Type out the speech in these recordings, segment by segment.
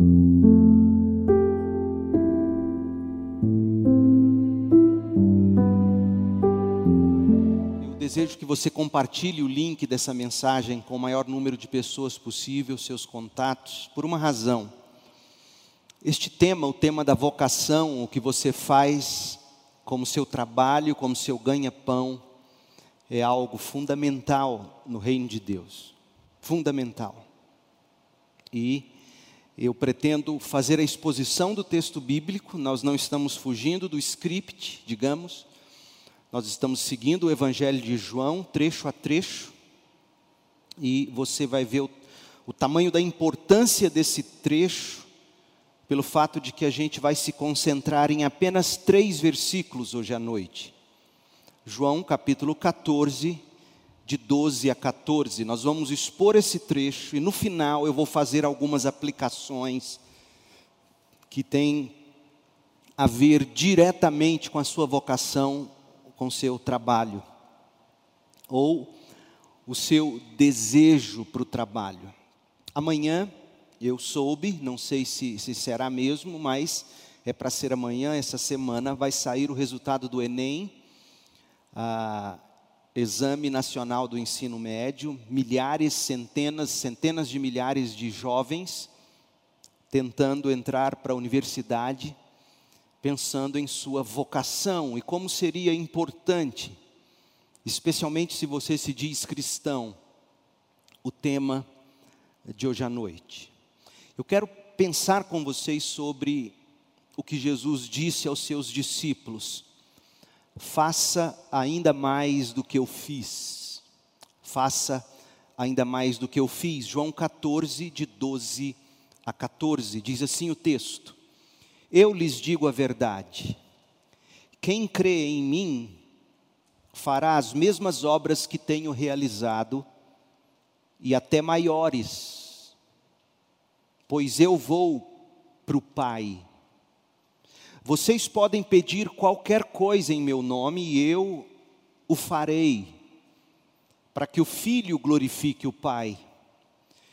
Eu desejo que você compartilhe o link dessa mensagem com o maior número de pessoas possível, seus contatos, por uma razão. Este tema, o tema da vocação, o que você faz como seu trabalho, como seu ganha-pão, é algo fundamental no reino de Deus. Fundamental. E eu pretendo fazer a exposição do texto bíblico, nós não estamos fugindo do script, digamos, nós estamos seguindo o Evangelho de João, trecho a trecho, e você vai ver o, o tamanho da importância desse trecho pelo fato de que a gente vai se concentrar em apenas três versículos hoje à noite. João capítulo 14, de 12 a 14. Nós vamos expor esse trecho e no final eu vou fazer algumas aplicações que têm a ver diretamente com a sua vocação, com o seu trabalho, ou o seu desejo para o trabalho. Amanhã eu soube, não sei se, se será mesmo, mas é para ser amanhã, essa semana, vai sair o resultado do Enem, a, Exame Nacional do Ensino Médio, milhares, centenas, centenas de milhares de jovens tentando entrar para a universidade, pensando em sua vocação e como seria importante, especialmente se você se diz cristão, o tema de hoje à noite. Eu quero pensar com vocês sobre o que Jesus disse aos seus discípulos: faça ainda mais do que eu fiz, faça ainda mais do que eu fiz. João 14, de 12 a 14, diz assim o texto: Eu lhes digo a verdade, quem crê em mim fará as mesmas obras que tenho realizado e até maiores pois eu vou para o Pai. Vocês podem pedir qualquer coisa em meu nome e eu o farei, para que o Filho glorifique o Pai.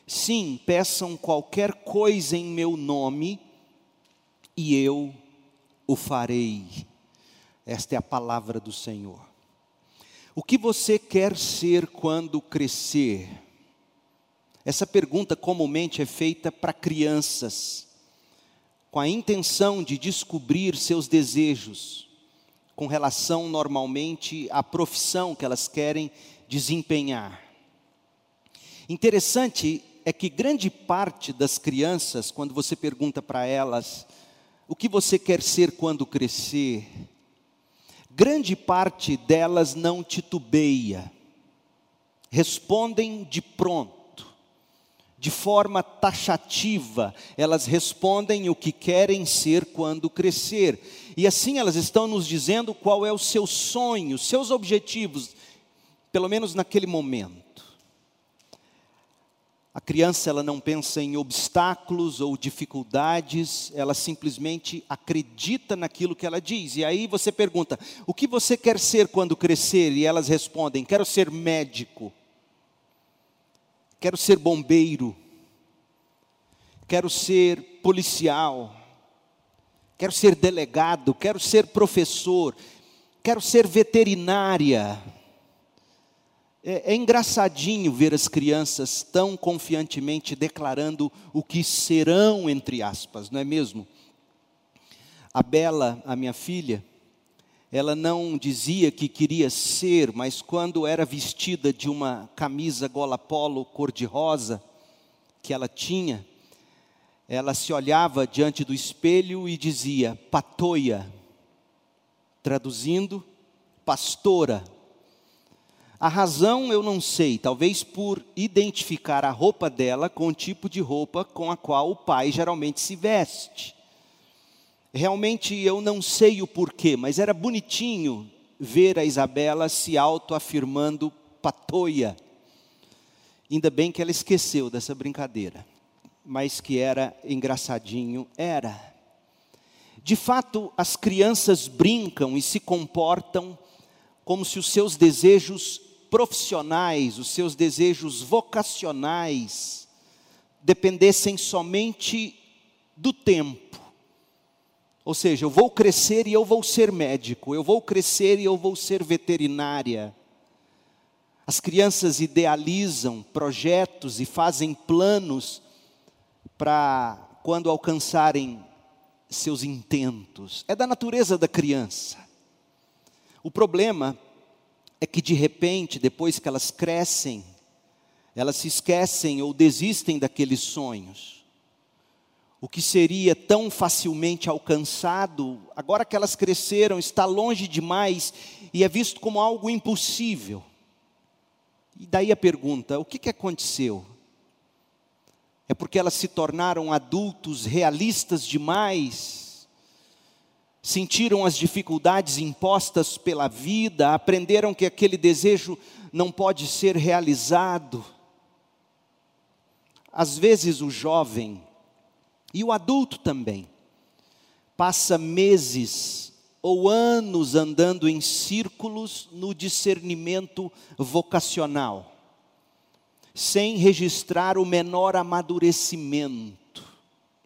Sim, peçam qualquer coisa em meu nome e eu o farei. Esta é a palavra do Senhor. O que você quer ser quando crescer? Essa pergunta comumente é feita para crianças, com a intenção de descobrir seus desejos, com relação normalmente à profissão que elas querem desempenhar. Interessante é que grande parte das crianças, quando você pergunta para elas o que você quer ser quando crescer, grande parte delas não titubeia, respondem de pronto de forma taxativa, elas respondem o que querem ser quando crescer. E assim elas estão nos dizendo qual é o seu sonho, seus objetivos, pelo menos naquele momento. A criança ela não pensa em obstáculos ou dificuldades, ela simplesmente acredita naquilo que ela diz. E aí você pergunta: "O que você quer ser quando crescer?" E elas respondem: "Quero ser médico." Quero ser bombeiro, quero ser policial, quero ser delegado, quero ser professor, quero ser veterinária. É, é, engraçadinho ver as crianças tão confiantemente declarando o que serão, entre aspas, não é mesmo? A Bela, a minha filha, ela não dizia que queria ser, mas quando era vestida de uma camisa gola polo cor-de-rosa que ela tinha, ela se olhava diante do espelho e dizia: Patoia, traduzindo, pastora. A razão eu não sei, talvez por identificar a roupa dela com o tipo de roupa com a qual o pai geralmente se veste. Realmente eu não sei o porquê, mas era bonitinho ver a Isabela se autoafirmando patoia. Ainda bem que ela esqueceu dessa brincadeira, mas que era engraçadinho, era. De fato, as crianças brincam e se comportam como se os seus desejos profissionais, os seus desejos vocacionais, dependessem somente do tempo. Ou seja, eu vou crescer e eu vou ser médico, eu vou crescer e eu vou ser veterinária. As crianças idealizam projetos e fazem planos para quando alcançarem seus intentos. É da natureza da criança. O problema é que de repente, depois que elas crescem, elas se esquecem ou desistem daqueles sonhos. O que seria tão facilmente alcançado, agora que elas cresceram, está longe demais e é visto como algo impossível. E daí a pergunta: o que, que aconteceu? É porque elas se tornaram adultos realistas demais, sentiram as dificuldades impostas pela vida, aprenderam que aquele desejo não pode ser realizado. Às vezes o jovem, e o adulto também, passa meses ou anos andando em círculos no discernimento vocacional sem registrar o menor amadurecimento.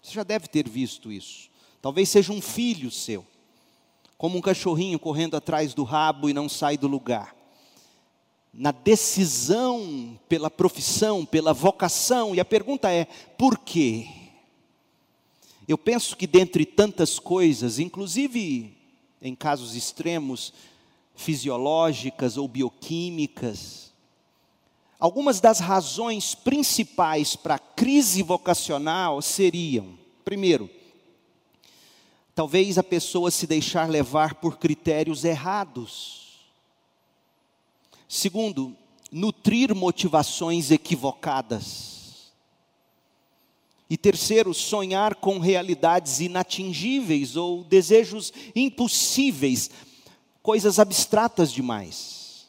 Você já deve ter visto isso. Talvez seja um filho seu, como um cachorrinho correndo atrás do rabo e não sai do lugar. Na decisão pela profissão, pela vocação, e a pergunta é: por quê? Eu penso que dentre tantas coisas, inclusive em casos extremos, fisiológicas ou bioquímicas, Algumas das razões principais para a crise vocacional seriam: primeiro, talvez a pessoa se deixar levar por critérios errados. Segundo, nutrir motivações equivocadas. E terceiro, sonhar com realidades inatingíveis ou desejos impossíveis, coisas abstratas demais.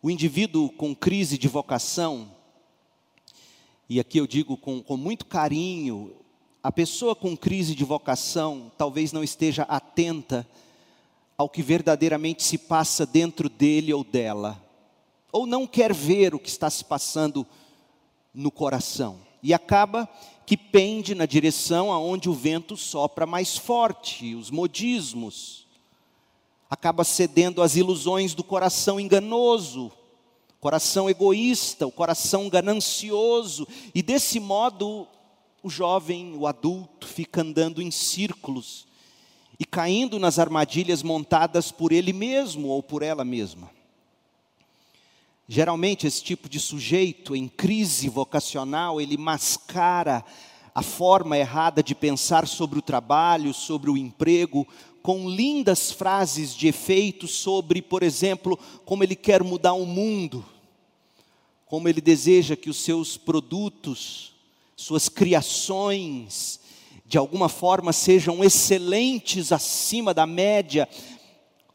O indivíduo com crise de vocação, e aqui eu digo com, com muito carinho, a pessoa com crise de vocação talvez não esteja atenta ao que verdadeiramente se passa dentro dele ou dela, ou não quer ver o que está se passando no coração, e acaba que pende na direção aonde o vento sopra mais forte, os modismos, acaba cedendo às ilusões do coração enganoso, coração egoísta, o coração ganancioso, e desse modo o jovem, o adulto, fica andando em círculos e caindo nas armadilhas montadas por ele mesmo ou por ela mesma. Geralmente, esse tipo de sujeito em crise vocacional, ele mascara a forma errada de pensar sobre o trabalho, sobre o emprego, com lindas frases de efeito sobre, por exemplo, como ele quer mudar o mundo, como ele deseja que os seus produtos, suas criações, de alguma forma sejam excelentes acima da média,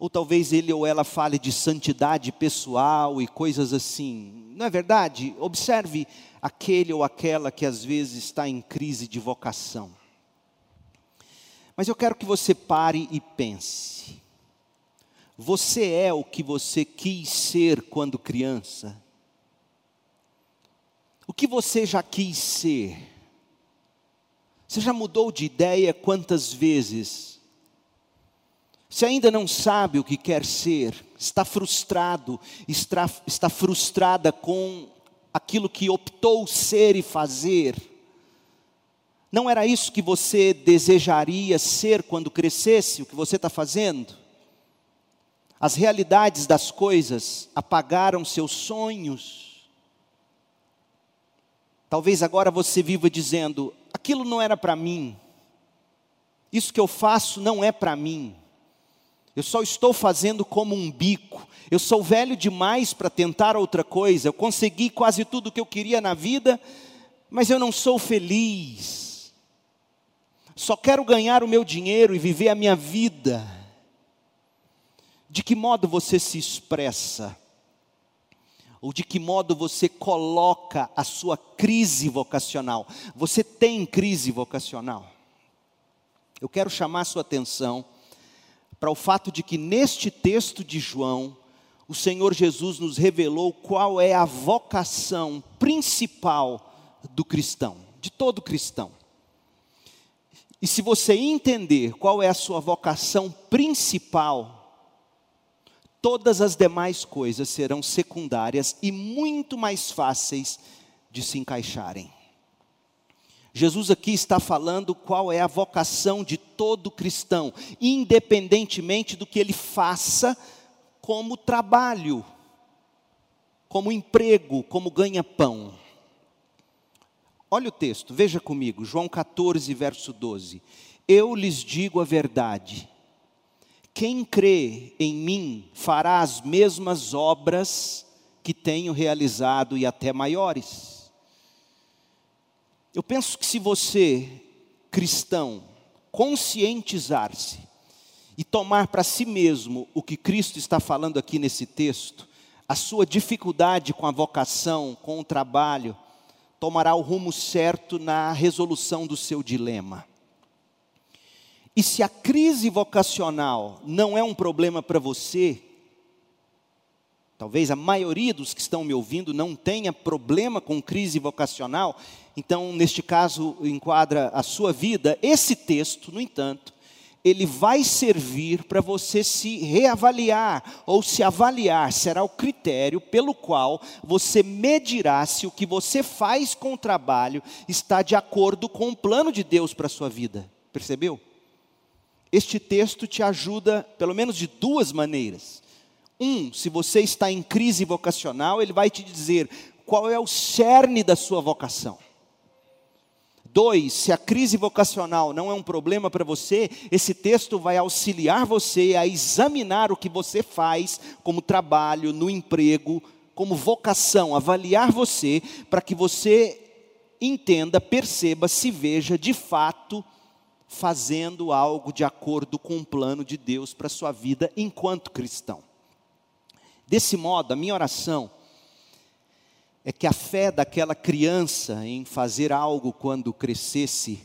ou talvez ele ou ela fale de santidade pessoal e coisas assim. Não é verdade? Observe aquele ou aquela que às vezes está em crise de vocação. Mas eu quero que você pare e pense. Você é o que você quis ser quando criança? O que você já quis ser? Você já mudou de ideia quantas vezes? Você ainda não sabe o que quer ser, está frustrado, está, está frustrada com aquilo que optou ser e fazer não era isso que você desejaria ser quando crescesse, o que você está fazendo? As realidades das coisas apagaram seus sonhos. Talvez agora você viva dizendo: aquilo não era para mim, isso que eu faço não é para mim, eu só estou fazendo como um bico, eu sou velho demais para tentar outra coisa, eu consegui quase tudo o que eu queria na vida, mas eu não sou feliz só quero ganhar o meu dinheiro e viver a minha vida. De que modo você se expressa? Ou de que modo você coloca a sua crise vocacional? Você tem crise vocacional? Eu quero chamar a sua atenção para o fato de que neste texto de João, o Senhor Jesus nos revelou qual é a vocação principal do cristão, de todo cristão. E se você entender qual é a sua vocação principal, todas as demais coisas serão secundárias e muito mais fáceis de se encaixarem. Jesus aqui está falando qual é a vocação de todo cristão, independentemente do que ele faça como trabalho, como emprego, como ganha-pão. Olha o texto, veja comigo, João 14, verso 12. Eu lhes digo a verdade quem crê em mim fará as mesmas obras que tenho realizado e até maiores. Eu penso que se você, cristão, conscientizar-se e tomar para si mesmo o que Cristo está falando aqui nesse texto, a sua dificuldade com a vocação, com o trabalho, tomará o rumo certo na resolução do seu dilema. E se a crise vocacional não é um problema para você, talvez a maioria dos que estão me ouvindo não tenha problema com crise vocacional, então, neste caso, enquadra a sua vida. Esse texto, no entanto, ele vai servir para você se reavaliar ou se avaliar, será o critério pelo qual você medirá se o que você faz com o trabalho está de acordo com o plano de Deus para a sua vida. Percebeu? Este texto te ajuda, pelo menos de duas maneiras. Um, se você está em crise vocacional, ele vai te dizer qual é o cerne da sua vocação. Dois, se a crise vocacional não é um problema para você, esse texto vai auxiliar você a examinar o que você faz como trabalho, no emprego, como vocação, avaliar você, para que você entenda, perceba, se veja de fato fazendo algo de acordo com o plano de Deus para sua vida enquanto cristão. Desse modo, a minha oração é que a fé daquela criança em fazer algo quando crescesse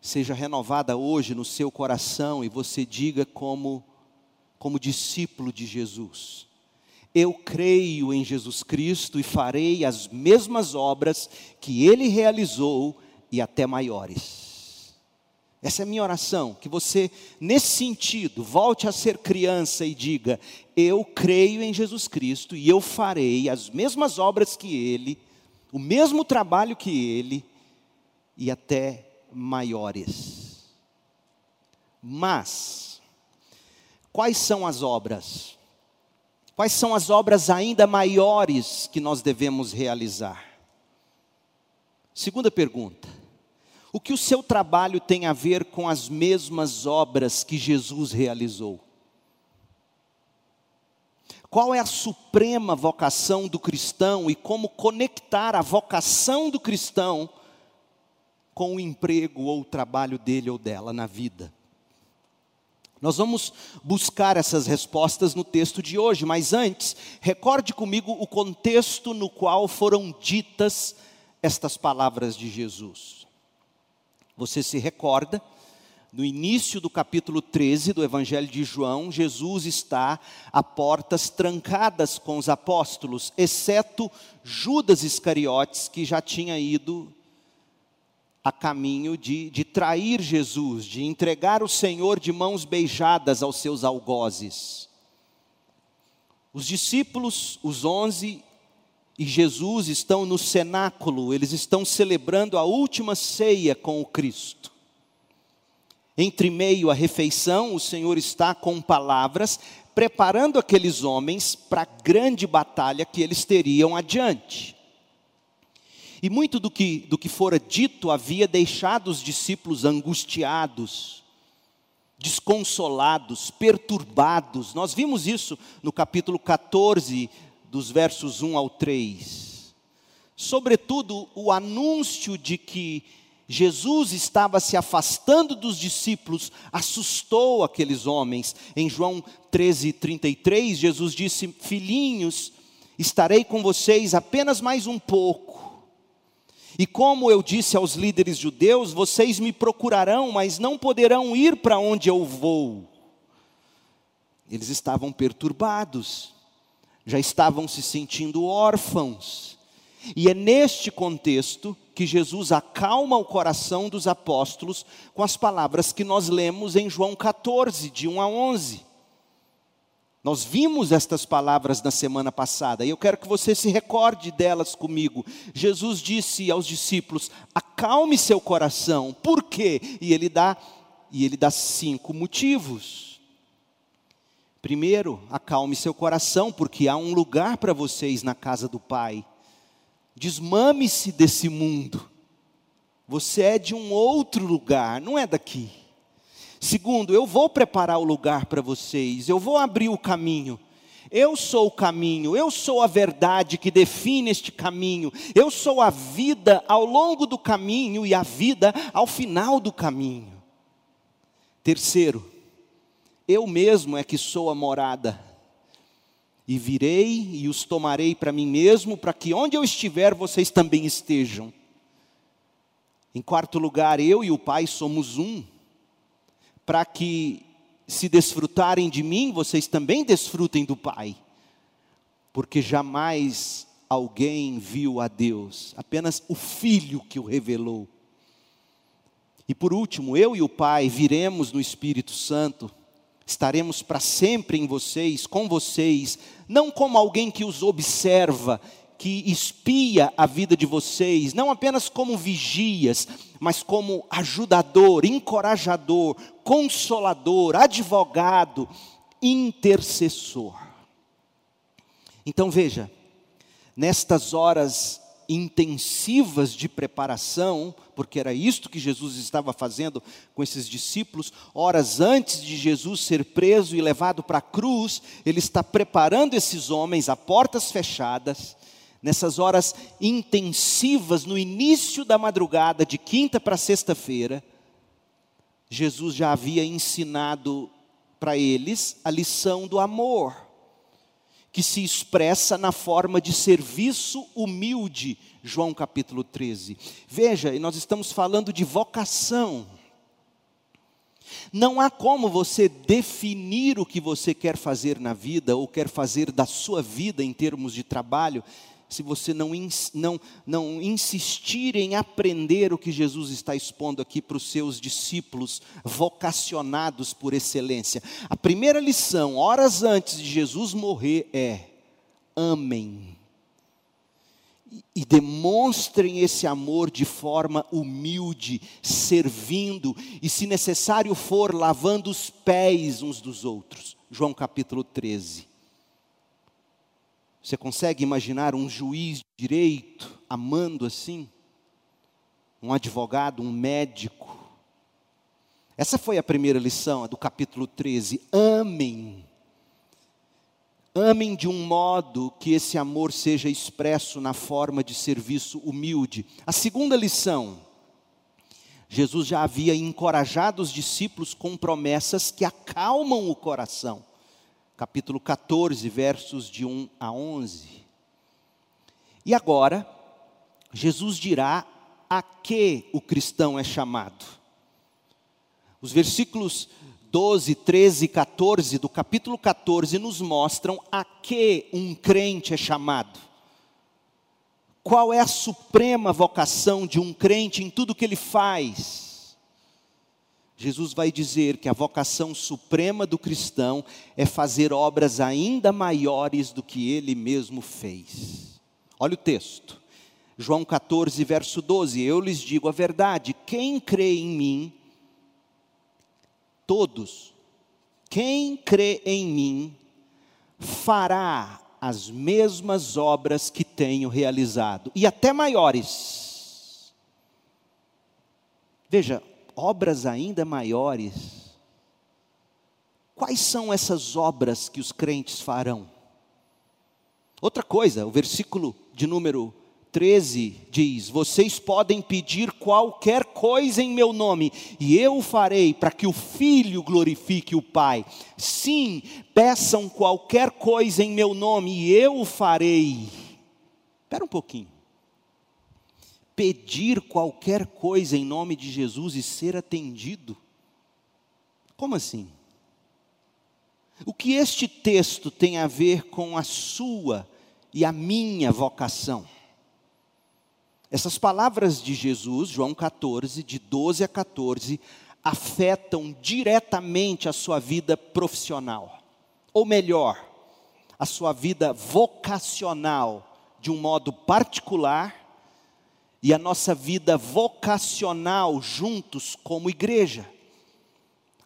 seja renovada hoje no seu coração e você diga como como discípulo de Jesus: Eu creio em Jesus Cristo e farei as mesmas obras que ele realizou e até maiores. Essa é a minha oração, que você, nesse sentido, volte a ser criança e diga: Eu creio em Jesus Cristo e eu farei as mesmas obras que Ele, o mesmo trabalho que Ele e até maiores. Mas, quais são as obras? Quais são as obras ainda maiores que nós devemos realizar? Segunda pergunta o que o seu trabalho tem a ver com as mesmas obras que Jesus realizou? Qual é a suprema vocação do cristão e como conectar a vocação do cristão com o emprego ou o trabalho dele ou dela na vida? Nós vamos buscar essas respostas no texto de hoje, mas antes, recorde comigo o contexto no qual foram ditas estas palavras de Jesus. Você se recorda, no início do capítulo 13 do Evangelho de João, Jesus está a portas trancadas com os apóstolos, exceto Judas Iscariotes, que já tinha ido a caminho de, de trair Jesus, de entregar o Senhor de mãos beijadas aos seus algozes. Os discípulos, os onze, e Jesus estão no cenáculo, eles estão celebrando a última ceia com o Cristo. Entre meio à refeição, o Senhor está com palavras, preparando aqueles homens para a grande batalha que eles teriam adiante. E muito do que, do que fora dito havia deixado os discípulos angustiados, desconsolados, perturbados. Nós vimos isso no capítulo 14 dos versos 1 ao 3. Sobretudo, o anúncio de que Jesus estava se afastando dos discípulos assustou aqueles homens. Em João 13, 33, Jesus disse: Filhinhos, estarei com vocês apenas mais um pouco. E como eu disse aos líderes judeus, vocês me procurarão, mas não poderão ir para onde eu vou. Eles estavam perturbados já estavam se sentindo órfãos. E é neste contexto que Jesus acalma o coração dos apóstolos com as palavras que nós lemos em João 14, de 1 a 11. Nós vimos estas palavras na semana passada e eu quero que você se recorde delas comigo. Jesus disse aos discípulos: "Acalme seu coração". Por quê? E ele dá e ele dá cinco motivos. Primeiro, acalme seu coração, porque há um lugar para vocês na casa do Pai. Desmame-se desse mundo. Você é de um outro lugar, não é daqui. Segundo, eu vou preparar o lugar para vocês, eu vou abrir o caminho. Eu sou o caminho, eu sou a verdade que define este caminho, eu sou a vida ao longo do caminho e a vida ao final do caminho. Terceiro, eu mesmo é que sou a morada, e virei e os tomarei para mim mesmo, para que onde eu estiver vocês também estejam. Em quarto lugar, eu e o Pai somos um para que, se desfrutarem de mim, vocês também desfrutem do Pai. Porque jamais alguém viu a Deus, apenas o Filho que o revelou. E por último, eu e o Pai viremos no Espírito Santo, estaremos para sempre em vocês, com vocês, não como alguém que os observa que espia a vida de vocês, não apenas como vigias, mas como ajudador, encorajador, consolador, advogado, intercessor. Então veja, nestas horas intensivas de preparação, porque era isto que Jesus estava fazendo com esses discípulos, horas antes de Jesus ser preso e levado para a cruz, ele está preparando esses homens a portas fechadas, nessas horas intensivas, no início da madrugada, de quinta para sexta-feira, Jesus já havia ensinado para eles a lição do amor, que se expressa na forma de serviço humilde, João capítulo 13. Veja, e nós estamos falando de vocação. Não há como você definir o que você quer fazer na vida ou quer fazer da sua vida em termos de trabalho se você não, não, não insistir em aprender o que Jesus está expondo aqui para os seus discípulos vocacionados por excelência. A primeira lição, horas antes de Jesus morrer, é: amem. E demonstrem esse amor de forma humilde, servindo e, se necessário for, lavando os pés uns dos outros. João capítulo 13. Você consegue imaginar um juiz de direito amando assim? Um advogado, um médico. Essa foi a primeira lição, do capítulo 13. Amem. Amem de um modo que esse amor seja expresso na forma de serviço humilde. A segunda lição, Jesus já havia encorajado os discípulos com promessas que acalmam o coração capítulo 14, versos de 1 a 11. E agora, Jesus dirá a que o cristão é chamado. Os versículos 12, 13 e 14 do capítulo 14 nos mostram a que um crente é chamado. Qual é a suprema vocação de um crente em tudo que ele faz? Jesus vai dizer que a vocação suprema do cristão é fazer obras ainda maiores do que ele mesmo fez. Olha o texto. João 14, verso 12: Eu lhes digo a verdade, quem crê em mim, todos, quem crê em mim, fará as mesmas obras que tenho realizado, e até maiores. Veja, obras ainda maiores. Quais são essas obras que os crentes farão? Outra coisa, o versículo de número 13 diz: Vocês podem pedir qualquer coisa em meu nome, e eu farei para que o Filho glorifique o Pai. Sim, peçam qualquer coisa em meu nome, e eu farei. Espera um pouquinho pedir qualquer coisa em nome de Jesus e ser atendido? Como assim? O que este texto tem a ver com a sua e a minha vocação? Essas palavras de Jesus, João 14, de 12 a 14, afetam diretamente a sua vida profissional. Ou melhor, a sua vida vocacional de um modo particular e a nossa vida vocacional juntos como igreja.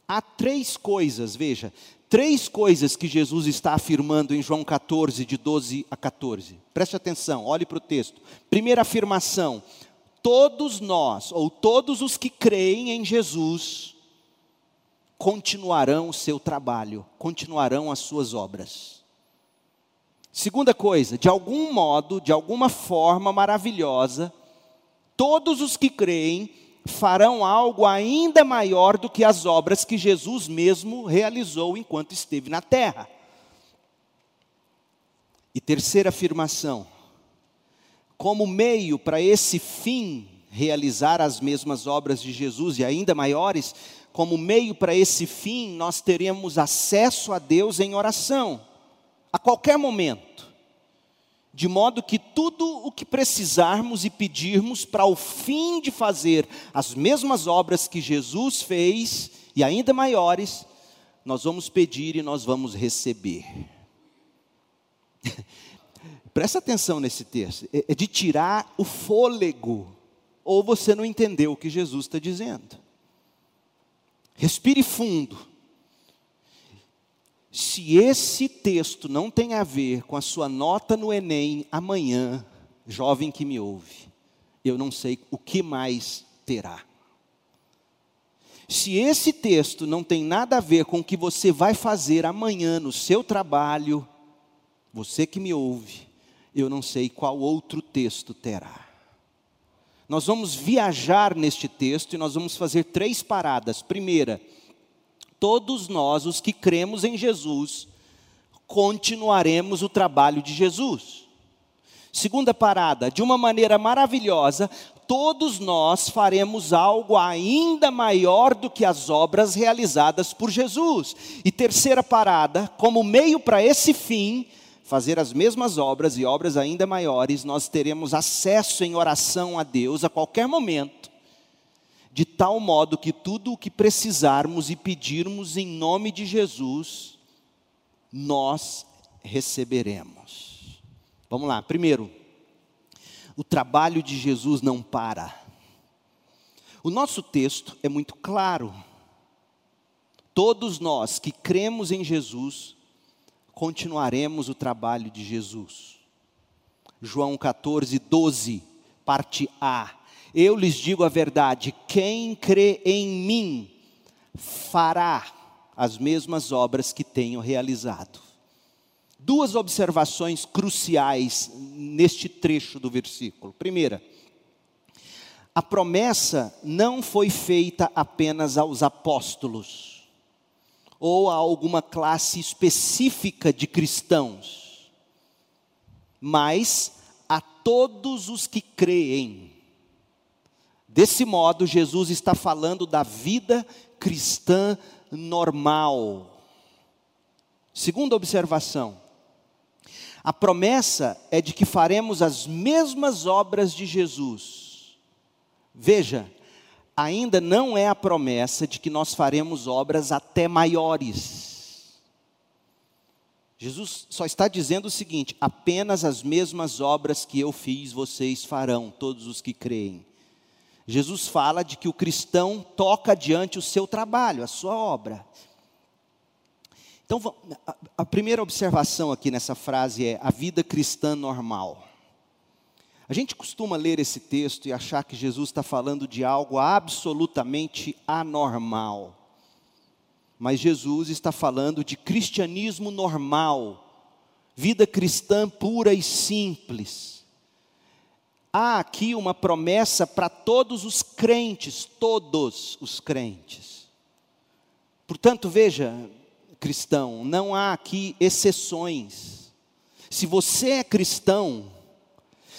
Há três coisas, veja, três coisas que Jesus está afirmando em João 14, de 12 a 14. Preste atenção, olhe para o texto. Primeira afirmação: todos nós, ou todos os que creem em Jesus, continuarão o seu trabalho, continuarão as suas obras. Segunda coisa, de algum modo, de alguma forma maravilhosa, todos os que creem farão algo ainda maior do que as obras que Jesus mesmo realizou enquanto esteve na terra. E terceira afirmação, como meio para esse fim realizar as mesmas obras de Jesus e ainda maiores, como meio para esse fim, nós teremos acesso a Deus em oração, a qualquer momento de modo que tudo o que precisarmos e pedirmos para o fim de fazer as mesmas obras que Jesus fez, e ainda maiores, nós vamos pedir e nós vamos receber. Presta atenção nesse texto, é, é de tirar o fôlego, ou você não entendeu o que Jesus está dizendo. Respire fundo. Se esse texto não tem a ver com a sua nota no Enem amanhã, jovem que me ouve, eu não sei o que mais terá. Se esse texto não tem nada a ver com o que você vai fazer amanhã no seu trabalho, você que me ouve, eu não sei qual outro texto terá. Nós vamos viajar neste texto e nós vamos fazer três paradas. Primeira, todos nós, os que cremos em Jesus, continuaremos o trabalho de Jesus. Segunda parada, de uma maneira maravilhosa, todos nós faremos algo ainda maior do que as obras realizadas por Jesus. E terceira parada, como meio para esse fim, fazer as mesmas obras e obras ainda maiores, nós teremos acesso em oração a Deus a qualquer momento de tal modo que tudo o que precisarmos e pedirmos em nome de Jesus, nós receberemos. Vamos lá, primeiro, o trabalho de Jesus não para. O nosso texto é muito claro. Todos nós que cremos em Jesus, continuaremos o trabalho de Jesus. João 14, 12, parte A. Eu lhes digo a verdade: quem crê em mim fará as mesmas obras que tenho realizado. Duas observações cruciais neste trecho do versículo. Primeira, a promessa não foi feita apenas aos apóstolos ou a alguma classe específica de cristãos, mas a todos os que creem. Desse modo, Jesus está falando da vida cristã normal. Segunda observação, a promessa é de que faremos as mesmas obras de Jesus. Veja, ainda não é a promessa de que nós faremos obras até maiores. Jesus só está dizendo o seguinte: apenas as mesmas obras que eu fiz, vocês farão, todos os que creem. Jesus fala de que o cristão toca adiante o seu trabalho, a sua obra. Então, a primeira observação aqui nessa frase é a vida cristã normal. A gente costuma ler esse texto e achar que Jesus está falando de algo absolutamente anormal. Mas Jesus está falando de cristianismo normal, vida cristã pura e simples há aqui uma promessa para todos os crentes, todos os crentes. Portanto, veja, cristão, não há aqui exceções. Se você é cristão,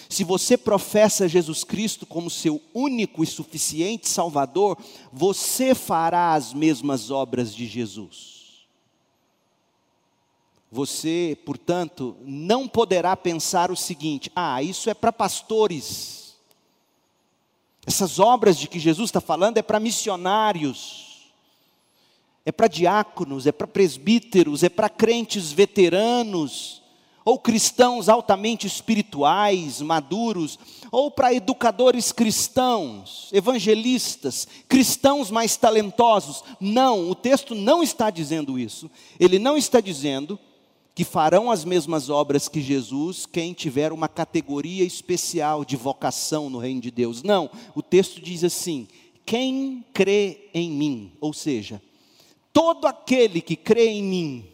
se você professa Jesus Cristo como seu único e suficiente Salvador, você fará as mesmas obras de Jesus. Você, portanto, não poderá pensar o seguinte: ah, isso é para pastores, Essas obras de que Jesus está falando é para missionários, é para diáconos, é para presbíteros, é para crentes veteranos, ou cristãos altamente espirituais, maduros, ou para educadores cristãos, evangelistas, cristãos mais talentosos. Não, o texto não está dizendo isso. Ele não está dizendo que farão as mesmas obras que Jesus quem tiver uma categoria especial de vocação no reino de Deus. Não, o texto diz assim: quem crê em mim, ou seja, todo aquele que crê em mim,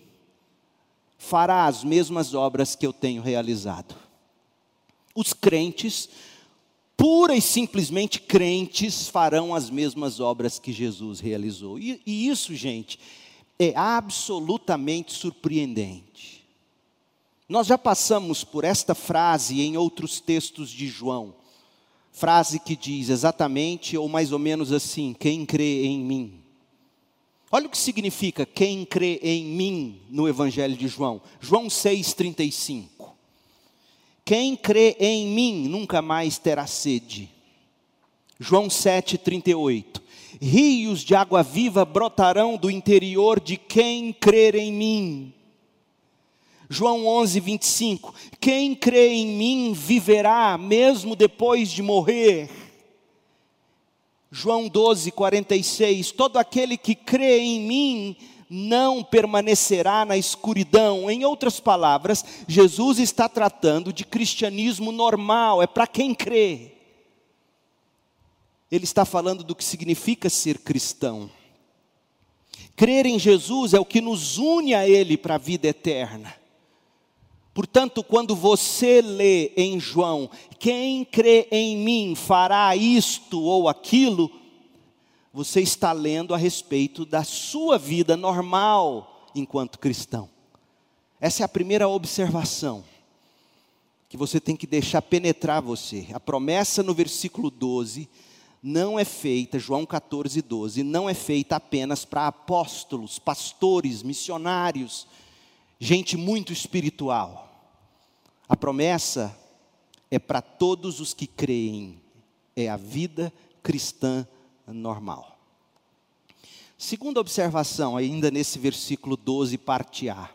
fará as mesmas obras que eu tenho realizado. Os crentes, pura e simplesmente crentes, farão as mesmas obras que Jesus realizou. E, e isso, gente, é absolutamente surpreendente. Nós já passamos por esta frase em outros textos de João. Frase que diz exatamente ou mais ou menos assim: quem crê em mim. Olha o que significa quem crê em mim no Evangelho de João. João 6,35. Quem crê em mim nunca mais terá sede. João 7,38. Rios de água viva brotarão do interior de quem crer em mim. João 11, 25. Quem crê em mim viverá, mesmo depois de morrer. João 12, 46. Todo aquele que crê em mim não permanecerá na escuridão. Em outras palavras, Jesus está tratando de cristianismo normal, é para quem crê. Ele está falando do que significa ser cristão. Crer em Jesus é o que nos une a Ele para a vida eterna. Portanto, quando você lê em João, quem crê em mim fará isto ou aquilo, você está lendo a respeito da sua vida normal enquanto cristão. Essa é a primeira observação que você tem que deixar penetrar você. A promessa no versículo 12 não é feita, João 14, 12, não é feita apenas para apóstolos, pastores, missionários, gente muito espiritual. A promessa é para todos os que creem, é a vida cristã normal. Segunda observação, ainda nesse versículo 12, parte A.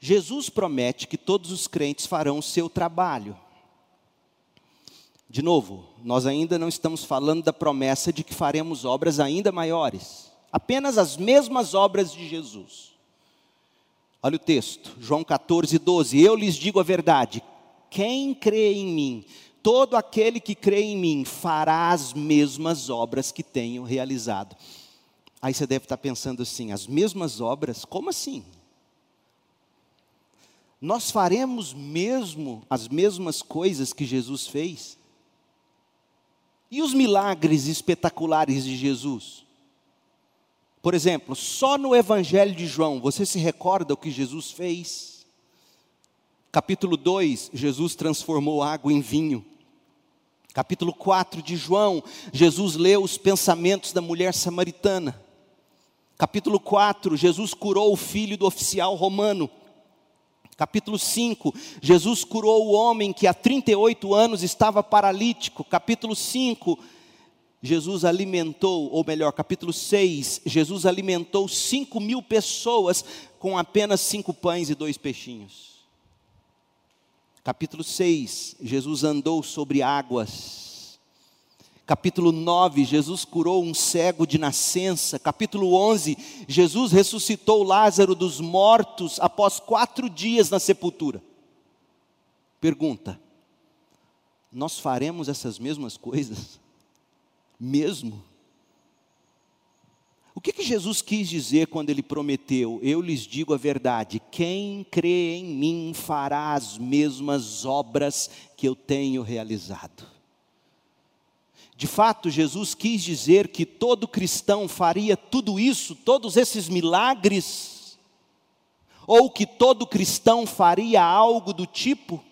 Jesus promete que todos os crentes farão o seu trabalho. De novo, nós ainda não estamos falando da promessa de que faremos obras ainda maiores, apenas as mesmas obras de Jesus. Olha o texto, João 14, 12. Eu lhes digo a verdade: quem crê em mim, todo aquele que crê em mim, fará as mesmas obras que tenho realizado. Aí você deve estar pensando assim: as mesmas obras? Como assim? Nós faremos mesmo as mesmas coisas que Jesus fez? E os milagres espetaculares de Jesus? Por exemplo, só no Evangelho de João, você se recorda o que Jesus fez? Capítulo 2, Jesus transformou água em vinho. Capítulo 4 de João, Jesus leu os pensamentos da mulher samaritana. Capítulo 4, Jesus curou o filho do oficial romano. Capítulo 5, Jesus curou o homem que há 38 anos estava paralítico. Capítulo 5, Jesus alimentou, ou melhor, capítulo 6, Jesus alimentou 5 mil pessoas com apenas cinco pães e dois peixinhos. Capítulo 6, Jesus andou sobre águas. Capítulo 9, Jesus curou um cego de nascença. Capítulo 11, Jesus ressuscitou Lázaro dos mortos após quatro dias na sepultura. Pergunta: nós faremos essas mesmas coisas? Mesmo? O que, que Jesus quis dizer quando ele prometeu? Eu lhes digo a verdade: quem crê em mim fará as mesmas obras que eu tenho realizado. De fato, Jesus quis dizer que todo cristão faria tudo isso, todos esses milagres, ou que todo cristão faria algo do tipo.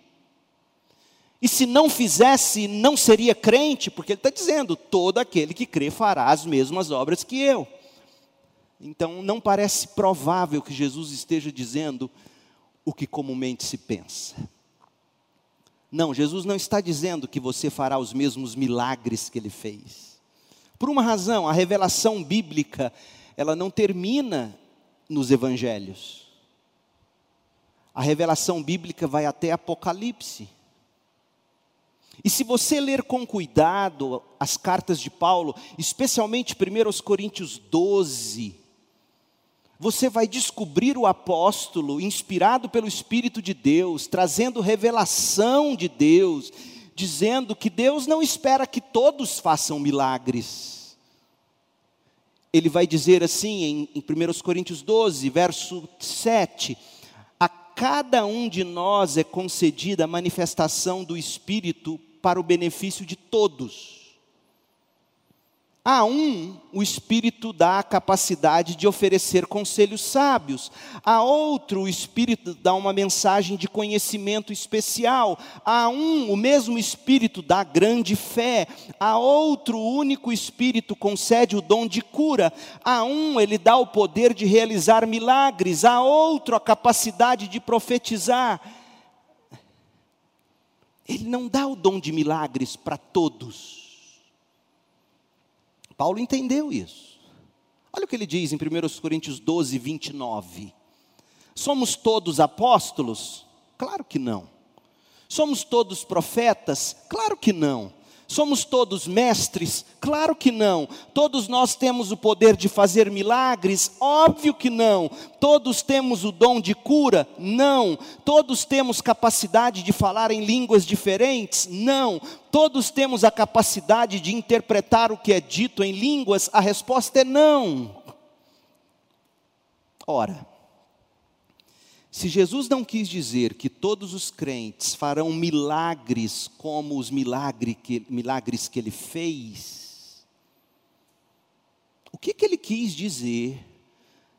E se não fizesse, não seria crente, porque ele está dizendo: todo aquele que crê fará as mesmas obras que eu. Então, não parece provável que Jesus esteja dizendo o que comumente se pensa. Não, Jesus não está dizendo que você fará os mesmos milagres que ele fez. Por uma razão, a revelação bíblica, ela não termina nos evangelhos. A revelação bíblica vai até Apocalipse. E se você ler com cuidado as cartas de Paulo, especialmente 1 Coríntios 12, você vai descobrir o apóstolo inspirado pelo Espírito de Deus, trazendo revelação de Deus, dizendo que Deus não espera que todos façam milagres. Ele vai dizer assim em, em 1 Coríntios 12, verso 7: A cada um de nós é concedida a manifestação do Espírito para o benefício de todos. A um, o Espírito dá a capacidade de oferecer conselhos sábios. A outro, o Espírito dá uma mensagem de conhecimento especial. A um, o mesmo Espírito dá grande fé. A outro, o único Espírito concede o dom de cura. A um, ele dá o poder de realizar milagres. A outro, a capacidade de profetizar. Ele não dá o dom de milagres para todos. Paulo entendeu isso. Olha o que ele diz em 1 Coríntios 12, 29. Somos todos apóstolos? Claro que não. Somos todos profetas? Claro que não. Somos todos mestres? Claro que não. Todos nós temos o poder de fazer milagres? Óbvio que não. Todos temos o dom de cura? Não. Todos temos capacidade de falar em línguas diferentes? Não. Todos temos a capacidade de interpretar o que é dito em línguas? A resposta é não. Ora, se Jesus não quis dizer que todos os crentes farão milagres como os milagre que, milagres que ele fez, o que, que ele quis dizer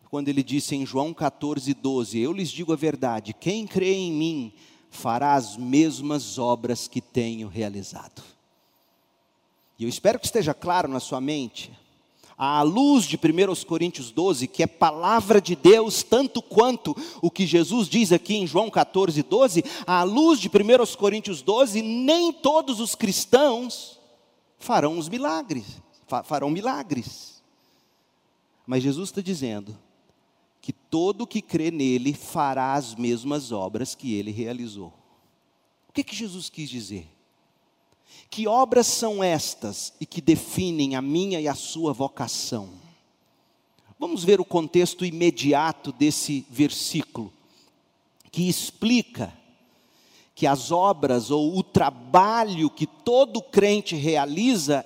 quando ele disse em João 14, 12: Eu lhes digo a verdade, quem crê em mim fará as mesmas obras que tenho realizado. E eu espero que esteja claro na sua mente à luz de 1 Coríntios 12, que é palavra de Deus, tanto quanto o que Jesus diz aqui em João 14, 12, à luz de 1 Coríntios 12, nem todos os cristãos farão os milagres, farão milagres. Mas Jesus está dizendo que todo que crê nele fará as mesmas obras que ele realizou. O que, que Jesus quis dizer? Que obras são estas e que definem a minha e a sua vocação? Vamos ver o contexto imediato desse versículo, que explica que as obras ou o trabalho que todo crente realiza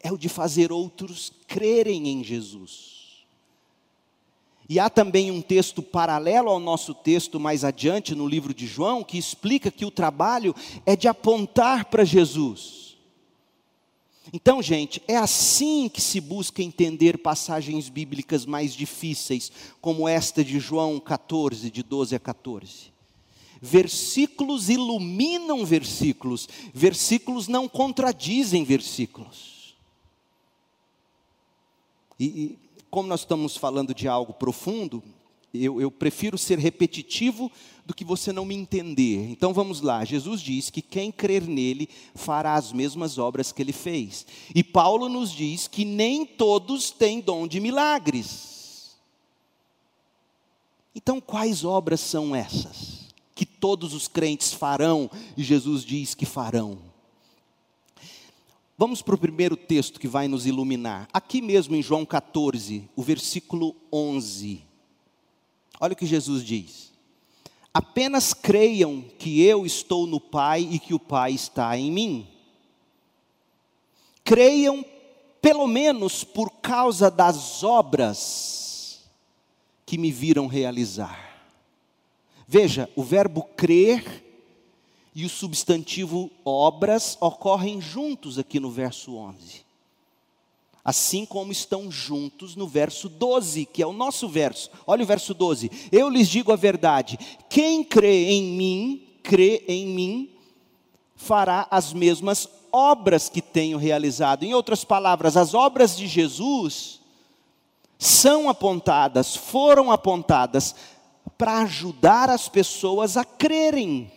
é o de fazer outros crerem em Jesus. E há também um texto paralelo ao nosso texto mais adiante no livro de João, que explica que o trabalho é de apontar para Jesus. Então, gente, é assim que se busca entender passagens bíblicas mais difíceis, como esta de João 14, de 12 a 14. Versículos iluminam versículos, versículos não contradizem versículos. E, e como nós estamos falando de algo profundo, eu, eu, prefiro ser repetitivo do que você não me entender. Então vamos lá. Jesus diz que quem crer nele fará as mesmas obras que ele fez. E Paulo nos diz que nem todos têm dom de milagres. Então quais obras são essas? Que todos os crentes farão e Jesus diz que farão. Vamos para o primeiro texto que vai nos iluminar. Aqui mesmo em João 14, o versículo 11. Olha o que Jesus diz: Apenas creiam que eu estou no Pai e que o Pai está em mim. Creiam, pelo menos por causa das obras que me viram realizar. Veja, o verbo crer e o substantivo obras ocorrem juntos aqui no verso 11. Assim como estão juntos no verso 12, que é o nosso verso. Olha o verso 12. Eu lhes digo a verdade: quem crê em mim, crê em mim, fará as mesmas obras que tenho realizado. Em outras palavras, as obras de Jesus são apontadas, foram apontadas para ajudar as pessoas a crerem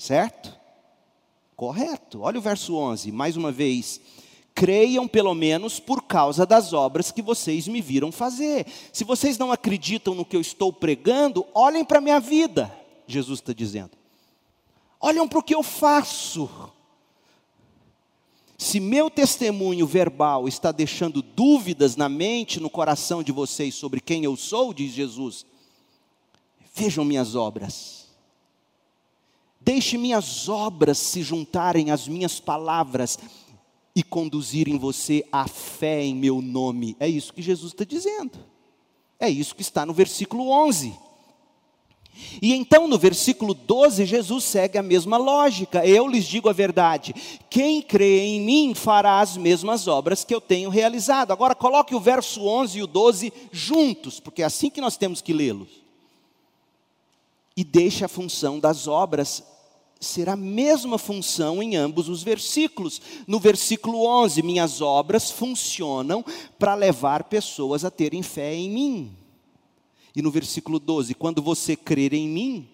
Certo? Correto. Olha o verso 11, mais uma vez. Creiam pelo menos por causa das obras que vocês me viram fazer. Se vocês não acreditam no que eu estou pregando, olhem para a minha vida, Jesus está dizendo. Olhem para o que eu faço. Se meu testemunho verbal está deixando dúvidas na mente, no coração de vocês sobre quem eu sou, diz Jesus, vejam minhas obras. Deixe minhas obras se juntarem às minhas palavras e conduzirem você à fé em meu nome. É isso que Jesus está dizendo. É isso que está no versículo 11. E então no versículo 12, Jesus segue a mesma lógica. Eu lhes digo a verdade: quem crê em mim fará as mesmas obras que eu tenho realizado. Agora coloque o verso 11 e o 12 juntos, porque é assim que nós temos que lê-los. E deixe a função das obras ser a mesma função em ambos os versículos. No versículo 11, minhas obras funcionam para levar pessoas a terem fé em mim. E no versículo 12, quando você crer em mim,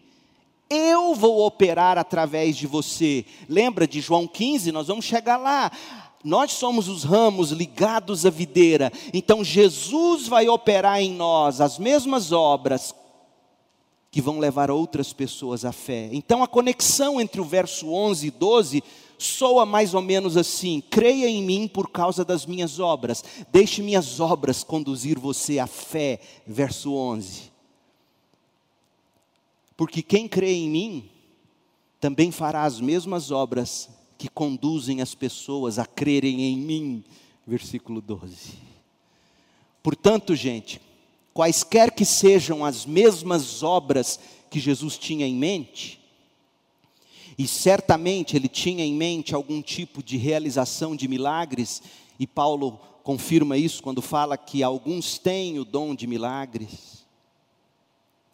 eu vou operar através de você. Lembra de João 15? Nós vamos chegar lá. Nós somos os ramos ligados à videira. Então Jesus vai operar em nós as mesmas obras que vão levar outras pessoas à fé. Então a conexão entre o verso 11 e 12 soa mais ou menos assim: creia em mim por causa das minhas obras, deixe minhas obras conduzir você à fé. Verso 11. Porque quem crê em mim também fará as mesmas obras que conduzem as pessoas a crerem em mim. Versículo 12. Portanto, gente, quaisquer que sejam as mesmas obras que Jesus tinha em mente, e certamente ele tinha em mente algum tipo de realização de milagres, e Paulo confirma isso quando fala que alguns têm o dom de milagres.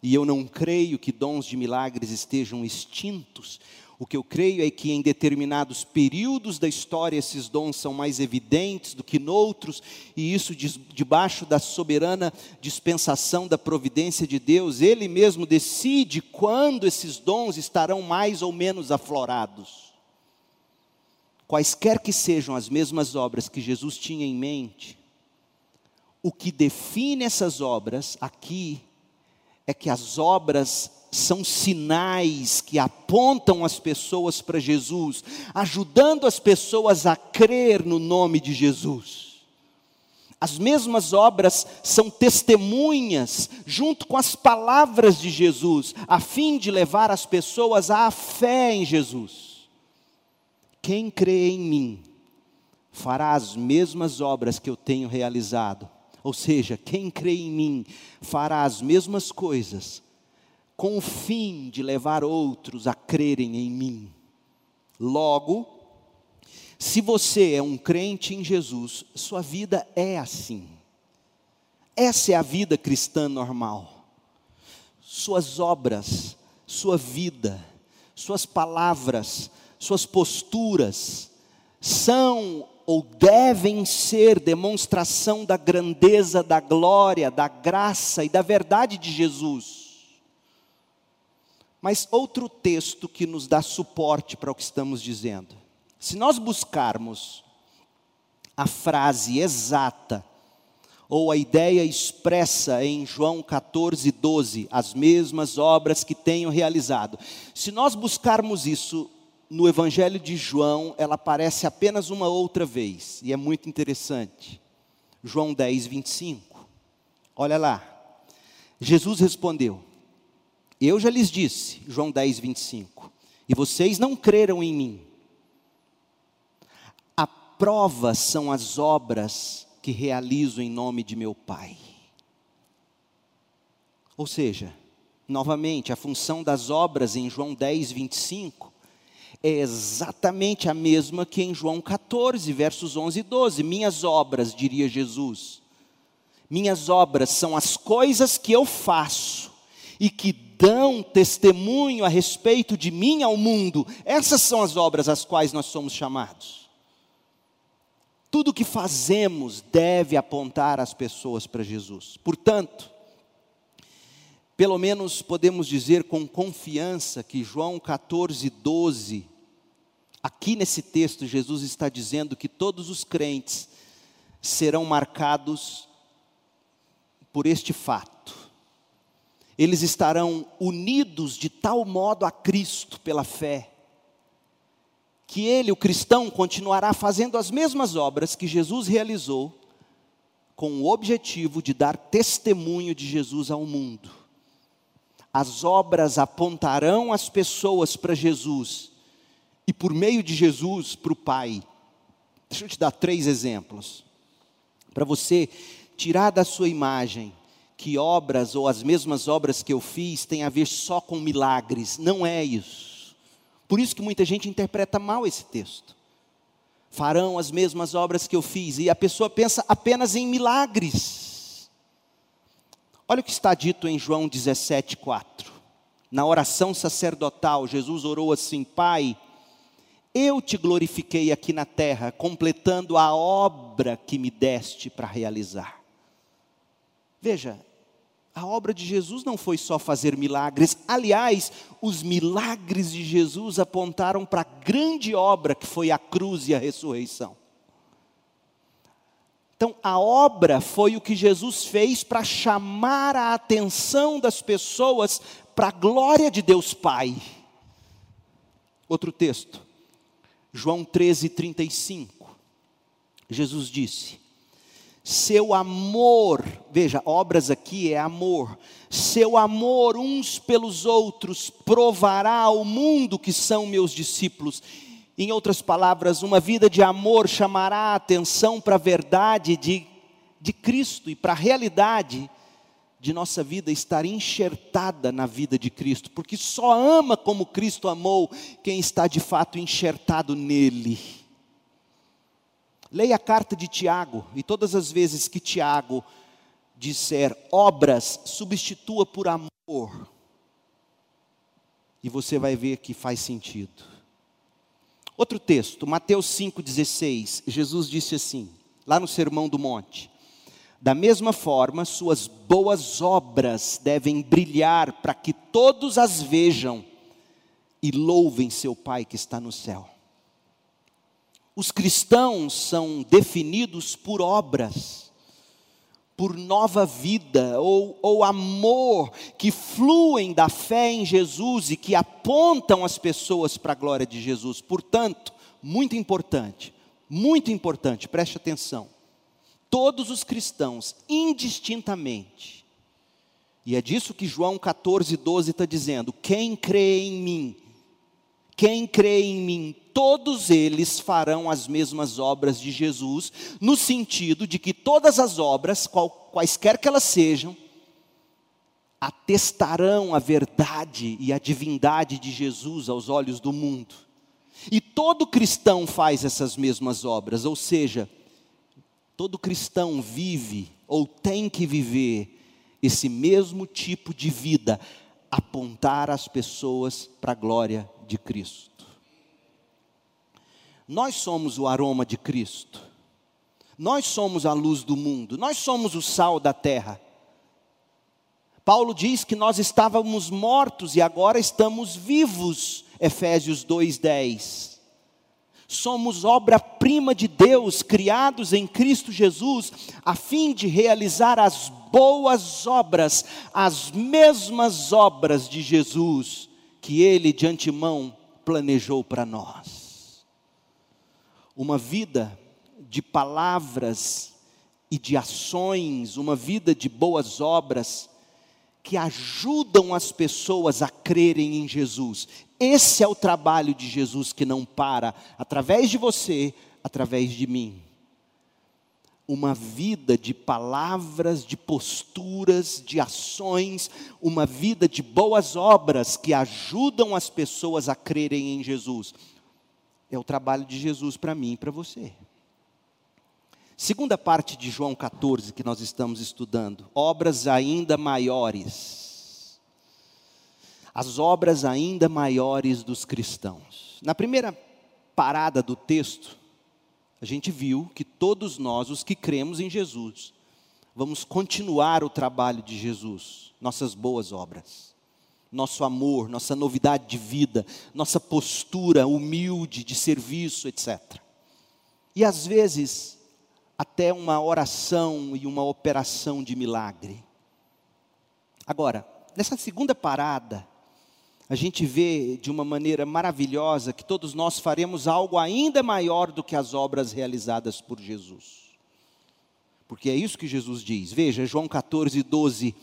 E eu não creio que dons de milagres estejam extintos, o que eu creio é que em determinados períodos da história esses dons são mais evidentes do que noutros, e isso debaixo da soberana dispensação da providência de Deus, Ele mesmo decide quando esses dons estarão mais ou menos aflorados. Quaisquer que sejam as mesmas obras que Jesus tinha em mente, o que define essas obras aqui é que as obras são sinais que apontam as pessoas para Jesus, ajudando as pessoas a crer no nome de Jesus. As mesmas obras são testemunhas, junto com as palavras de Jesus, a fim de levar as pessoas à fé em Jesus. Quem crê em mim, fará as mesmas obras que eu tenho realizado. Ou seja, quem crê em mim, fará as mesmas coisas com o fim de levar outros a crerem em mim. Logo, se você é um crente em Jesus, sua vida é assim. Essa é a vida cristã normal. Suas obras, sua vida, suas palavras, suas posturas são ou devem ser demonstração da grandeza, da glória, da graça e da verdade de Jesus. Mas outro texto que nos dá suporte para o que estamos dizendo. Se nós buscarmos a frase exata, ou a ideia expressa em João 14, 12, as mesmas obras que tenho realizado. Se nós buscarmos isso no Evangelho de João, ela aparece apenas uma outra vez, e é muito interessante. João 10, 25. Olha lá. Jesus respondeu: eu já lhes disse, João 10, 25, e vocês não creram em mim. A prova são as obras que realizo em nome de meu Pai. Ou seja, novamente, a função das obras em João 10, 25 é exatamente a mesma que em João 14, versos 11 e 12. Minhas obras, diria Jesus, minhas obras são as coisas que eu faço e que dão testemunho a respeito de mim ao mundo. Essas são as obras às quais nós somos chamados. Tudo que fazemos deve apontar as pessoas para Jesus. Portanto, Pelo menos podemos dizer com confiança que João 14, 12, aqui nesse texto, Jesus está dizendo que todos os crentes serão marcados por este fato. Eles estarão unidos de tal modo a Cristo pela fé, que ele, o cristão, continuará fazendo as mesmas obras que Jesus realizou, com o objetivo de dar testemunho de Jesus ao mundo. As obras apontarão as pessoas para Jesus e, por meio de Jesus, para o Pai. Deixa eu te dar três exemplos. Para você tirar da sua imagem que obras ou as mesmas obras que eu fiz têm a ver só com milagres. Não é isso. Por isso que muita gente interpreta mal esse texto. Farão as mesmas obras que eu fiz, e a pessoa pensa apenas em milagres. Olha o que está dito em João 17, 4. Na oração sacerdotal, Jesus orou assim: Pai, eu te glorifiquei aqui na terra, completando a obra que me deste para realizar. Veja, a obra de Jesus não foi só fazer milagres, aliás, os milagres de Jesus apontaram para a grande obra que foi a cruz e a ressurreição. Então, a obra foi o que Jesus fez para chamar a atenção das pessoas para a glória de Deus Pai. Outro texto, João 13, 35. Jesus disse: Seu amor, veja, obras aqui é amor, seu amor uns pelos outros provará ao mundo que são meus discípulos. Em outras palavras, uma vida de amor chamará a atenção para a verdade de, de Cristo e para a realidade de nossa vida estar enxertada na vida de Cristo, porque só ama como Cristo amou quem está de fato enxertado nele. Leia a carta de Tiago, e todas as vezes que Tiago disser obras, substitua por amor, e você vai ver que faz sentido. Outro texto, Mateus 5,16, Jesus disse assim, lá no Sermão do Monte: da mesma forma, suas boas obras devem brilhar para que todos as vejam e louvem seu Pai que está no céu. Os cristãos são definidos por obras, por nova vida ou, ou amor que fluem da fé em Jesus e que apontam as pessoas para a glória de Jesus. Portanto, muito importante, muito importante, preste atenção todos os cristãos, indistintamente. E é disso que João 14, 12 está dizendo: quem crê em mim, quem crê em mim, todos eles farão as mesmas obras de Jesus, no sentido de que todas as obras, quaisquer que elas sejam, atestarão a verdade e a divindade de Jesus aos olhos do mundo. E todo cristão faz essas mesmas obras, ou seja, Todo cristão vive ou tem que viver esse mesmo tipo de vida, apontar as pessoas para a glória de Cristo. Nós somos o aroma de Cristo. Nós somos a luz do mundo, nós somos o sal da terra. Paulo diz que nós estávamos mortos e agora estamos vivos, Efésios 2:10 somos obra-prima de Deus, criados em Cristo Jesus, a fim de realizar as boas obras, as mesmas obras de Jesus, que Ele de antemão planejou para nós. Uma vida de palavras e de ações, uma vida de boas obras, que ajudam as pessoas a crerem em Jesus. Esse é o trabalho de Jesus que não para, através de você, através de mim. Uma vida de palavras, de posturas, de ações, uma vida de boas obras que ajudam as pessoas a crerem em Jesus. É o trabalho de Jesus para mim e para você. Segunda parte de João 14 que nós estamos estudando, obras ainda maiores. As obras ainda maiores dos cristãos. Na primeira parada do texto, a gente viu que todos nós, os que cremos em Jesus, vamos continuar o trabalho de Jesus, nossas boas obras, nosso amor, nossa novidade de vida, nossa postura humilde de serviço, etc. E às vezes, até uma oração e uma operação de milagre. Agora, nessa segunda parada, a gente vê de uma maneira maravilhosa que todos nós faremos algo ainda maior do que as obras realizadas por Jesus. Porque é isso que Jesus diz. Veja, João 14, 12.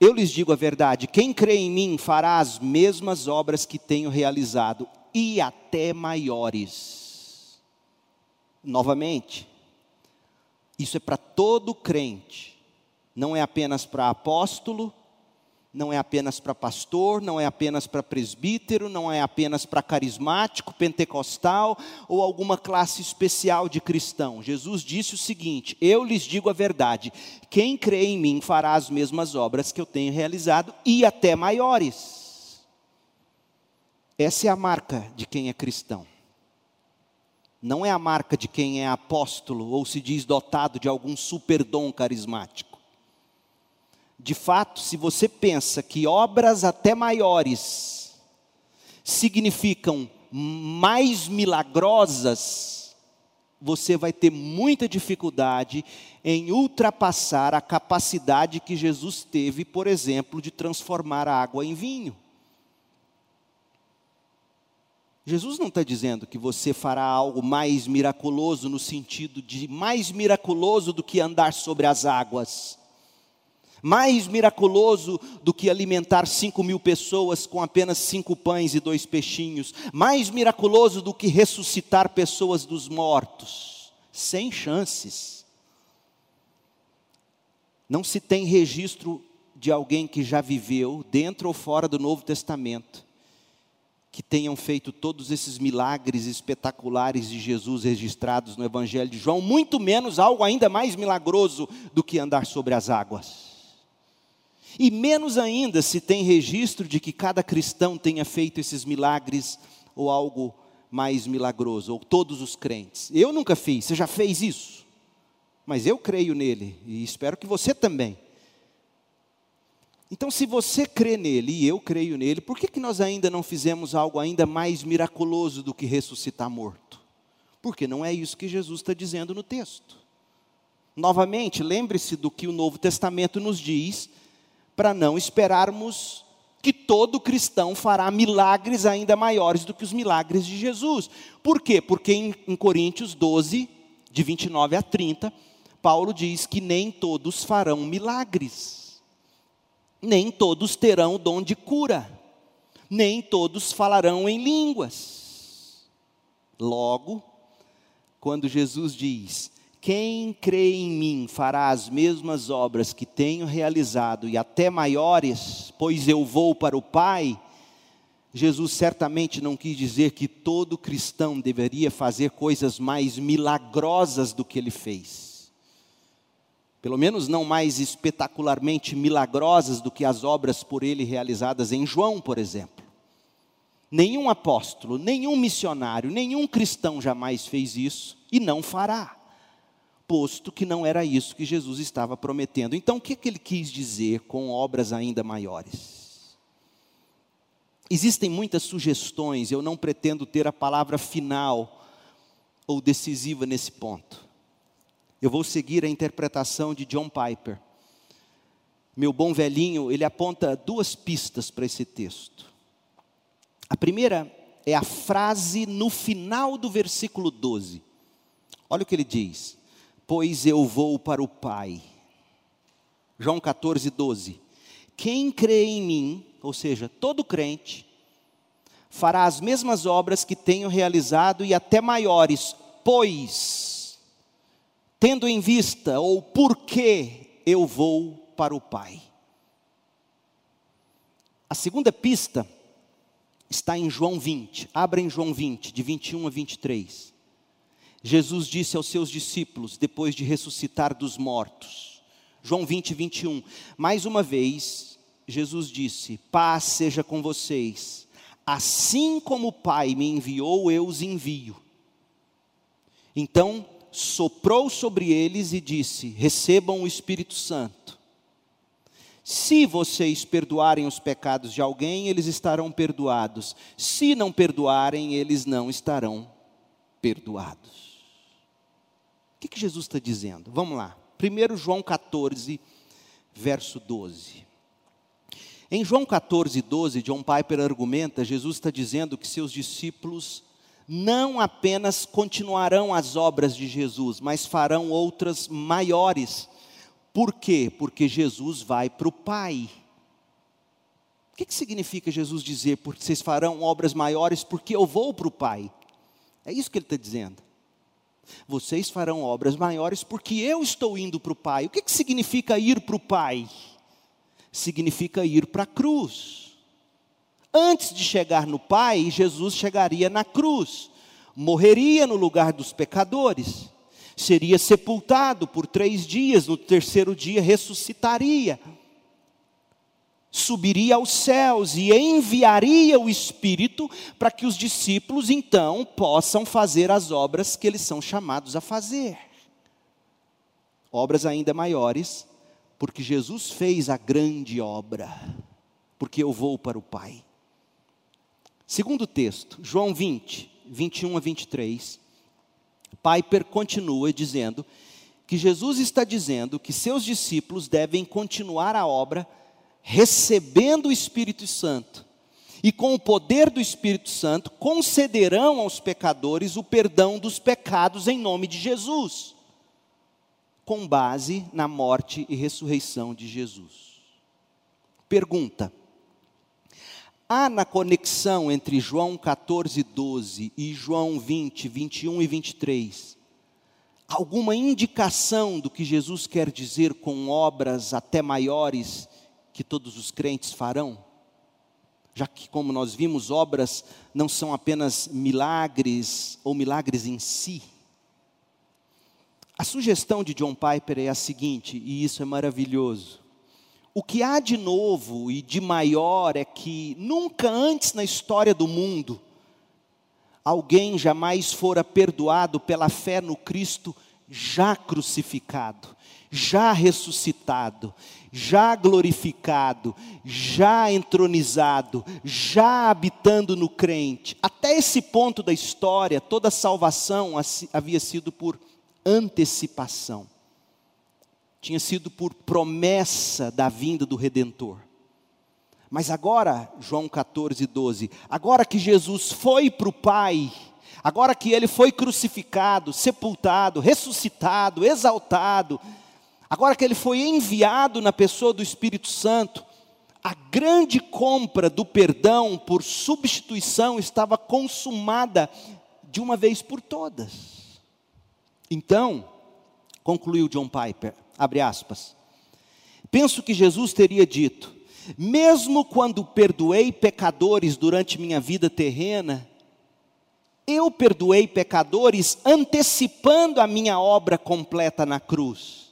Eu lhes digo a verdade: quem crê em mim fará as mesmas obras que tenho realizado, e até maiores. Novamente, isso é para todo crente, não é apenas para apóstolo, não é apenas para pastor, não é apenas para presbítero, não é apenas para carismático, pentecostal ou alguma classe especial de cristão. Jesus disse o seguinte: Eu lhes digo a verdade, quem crê em mim fará as mesmas obras que eu tenho realizado e até maiores. Essa é a marca de quem é cristão. Não é a marca de quem é apóstolo ou se diz dotado de algum superdom carismático de fato, se você pensa que obras até maiores significam mais milagrosas, você vai ter muita dificuldade em ultrapassar a capacidade que Jesus teve, por exemplo, de transformar a água em vinho. Jesus não está dizendo que você fará algo mais miraculoso, no sentido de mais miraculoso do que andar sobre as águas mais miraculoso do que alimentar cinco mil pessoas com apenas cinco pães e dois peixinhos, mais miraculoso do que ressuscitar pessoas dos mortos, sem chances. Não se tem registro de alguém que já viveu, dentro ou fora do Novo Testamento, que tenham feito todos esses milagres espetaculares de Jesus registrados no Evangelho de João, muito menos algo ainda mais milagroso do que andar sobre as águas. E menos ainda se tem registro de que cada cristão tenha feito esses milagres ou algo mais milagroso, ou todos os crentes. Eu nunca fiz, você já fez isso? Mas eu creio nele e espero que você também. Então, se você crê nele e eu creio nele, por que, que nós ainda não fizemos algo ainda mais miraculoso do que ressuscitar morto? Porque não é isso que Jesus está dizendo no texto. Novamente, lembre-se do que o Novo Testamento nos diz para não esperarmos que todo cristão fará milagres ainda maiores do que os milagres de Jesus. Por quê? Porque em, em Coríntios 12, de 29 a 30, Paulo diz que nem todos farão milagres, nem todos terão o dom de cura, nem todos falarão em línguas. Logo, quando Jesus diz: quem crê em mim fará as mesmas obras que tenho realizado e até maiores, pois eu vou para o Pai. Jesus certamente não quis dizer que todo cristão deveria fazer coisas mais milagrosas do que ele fez. Pelo menos não mais espetacularmente milagrosas do que as obras por ele realizadas em João, por exemplo. Nenhum apóstolo, nenhum missionário, nenhum cristão jamais fez isso e não fará posto que não era isso que Jesus estava prometendo. Então, o que, é que ele quis dizer com obras ainda maiores? Existem muitas sugestões, eu não pretendo ter a palavra final ou decisiva nesse ponto. Eu vou seguir a interpretação de John Piper. Meu bom velhinho, ele aponta duas pistas para esse texto. A primeira é a frase no final do versículo 12. Olha o que ele diz: pois eu vou para o Pai. João 14, 12. Quem crê em mim, ou seja, todo crente, fará as mesmas obras que tenho realizado e até maiores, pois, tendo em vista, ou porque eu vou para o Pai. A segunda pista está em João 20. Abra em João 20, de 21 a 23. Jesus disse aos seus discípulos, depois de ressuscitar dos mortos, João 20, 21, mais uma vez, Jesus disse: Paz seja com vocês, assim como o Pai me enviou, eu os envio. Então, soprou sobre eles e disse: Recebam o Espírito Santo. Se vocês perdoarem os pecados de alguém, eles estarão perdoados. Se não perdoarem, eles não estarão perdoados. O que, que Jesus está dizendo? Vamos lá. 1 João 14, verso 12. Em João 14, 12, John Piper argumenta, Jesus está dizendo que seus discípulos não apenas continuarão as obras de Jesus, mas farão outras maiores. Por quê? Porque Jesus vai para o Pai. O que, que significa Jesus dizer, porque vocês farão obras maiores porque eu vou para o Pai? É isso que ele está dizendo. Vocês farão obras maiores porque eu estou indo para o Pai. O que, que significa ir para o Pai? Significa ir para a cruz. Antes de chegar no Pai, Jesus chegaria na cruz, morreria no lugar dos pecadores, seria sepultado por três dias, no terceiro dia ressuscitaria, subiria aos céus e enviaria o Espírito para que os discípulos então possam fazer as obras que eles são chamados a fazer. Obras ainda maiores, porque Jesus fez a grande obra, porque eu vou para o Pai. Segundo texto, João 20, 21 a 23, Piper continua dizendo que Jesus está dizendo que seus discípulos devem continuar a obra recebendo o Espírito Santo. E com o poder do Espírito Santo, concederão aos pecadores o perdão dos pecados em nome de Jesus, com base na morte e ressurreição de Jesus. Pergunta: Há na conexão entre João 14, 12 e João 20, 21 e 23 alguma indicação do que Jesus quer dizer com obras até maiores que todos os crentes farão? Já que, como nós vimos, obras não são apenas milagres ou milagres em si. A sugestão de John Piper é a seguinte, e isso é maravilhoso. O que há de novo e de maior é que nunca antes na história do mundo alguém jamais fora perdoado pela fé no Cristo já crucificado, já ressuscitado, já glorificado, já entronizado, já habitando no crente. Até esse ponto da história, toda salvação havia sido por antecipação tinha sido por promessa da vinda do Redentor. Mas agora, João 14, 12, agora que Jesus foi para o Pai, agora que ele foi crucificado, sepultado, ressuscitado, exaltado, agora que ele foi enviado na pessoa do Espírito Santo, a grande compra do perdão por substituição estava consumada de uma vez por todas. Então, concluiu John Piper, abre aspas. Penso que Jesus teria dito: mesmo quando perdoei pecadores durante minha vida terrena, eu perdoei pecadores antecipando a minha obra completa na cruz.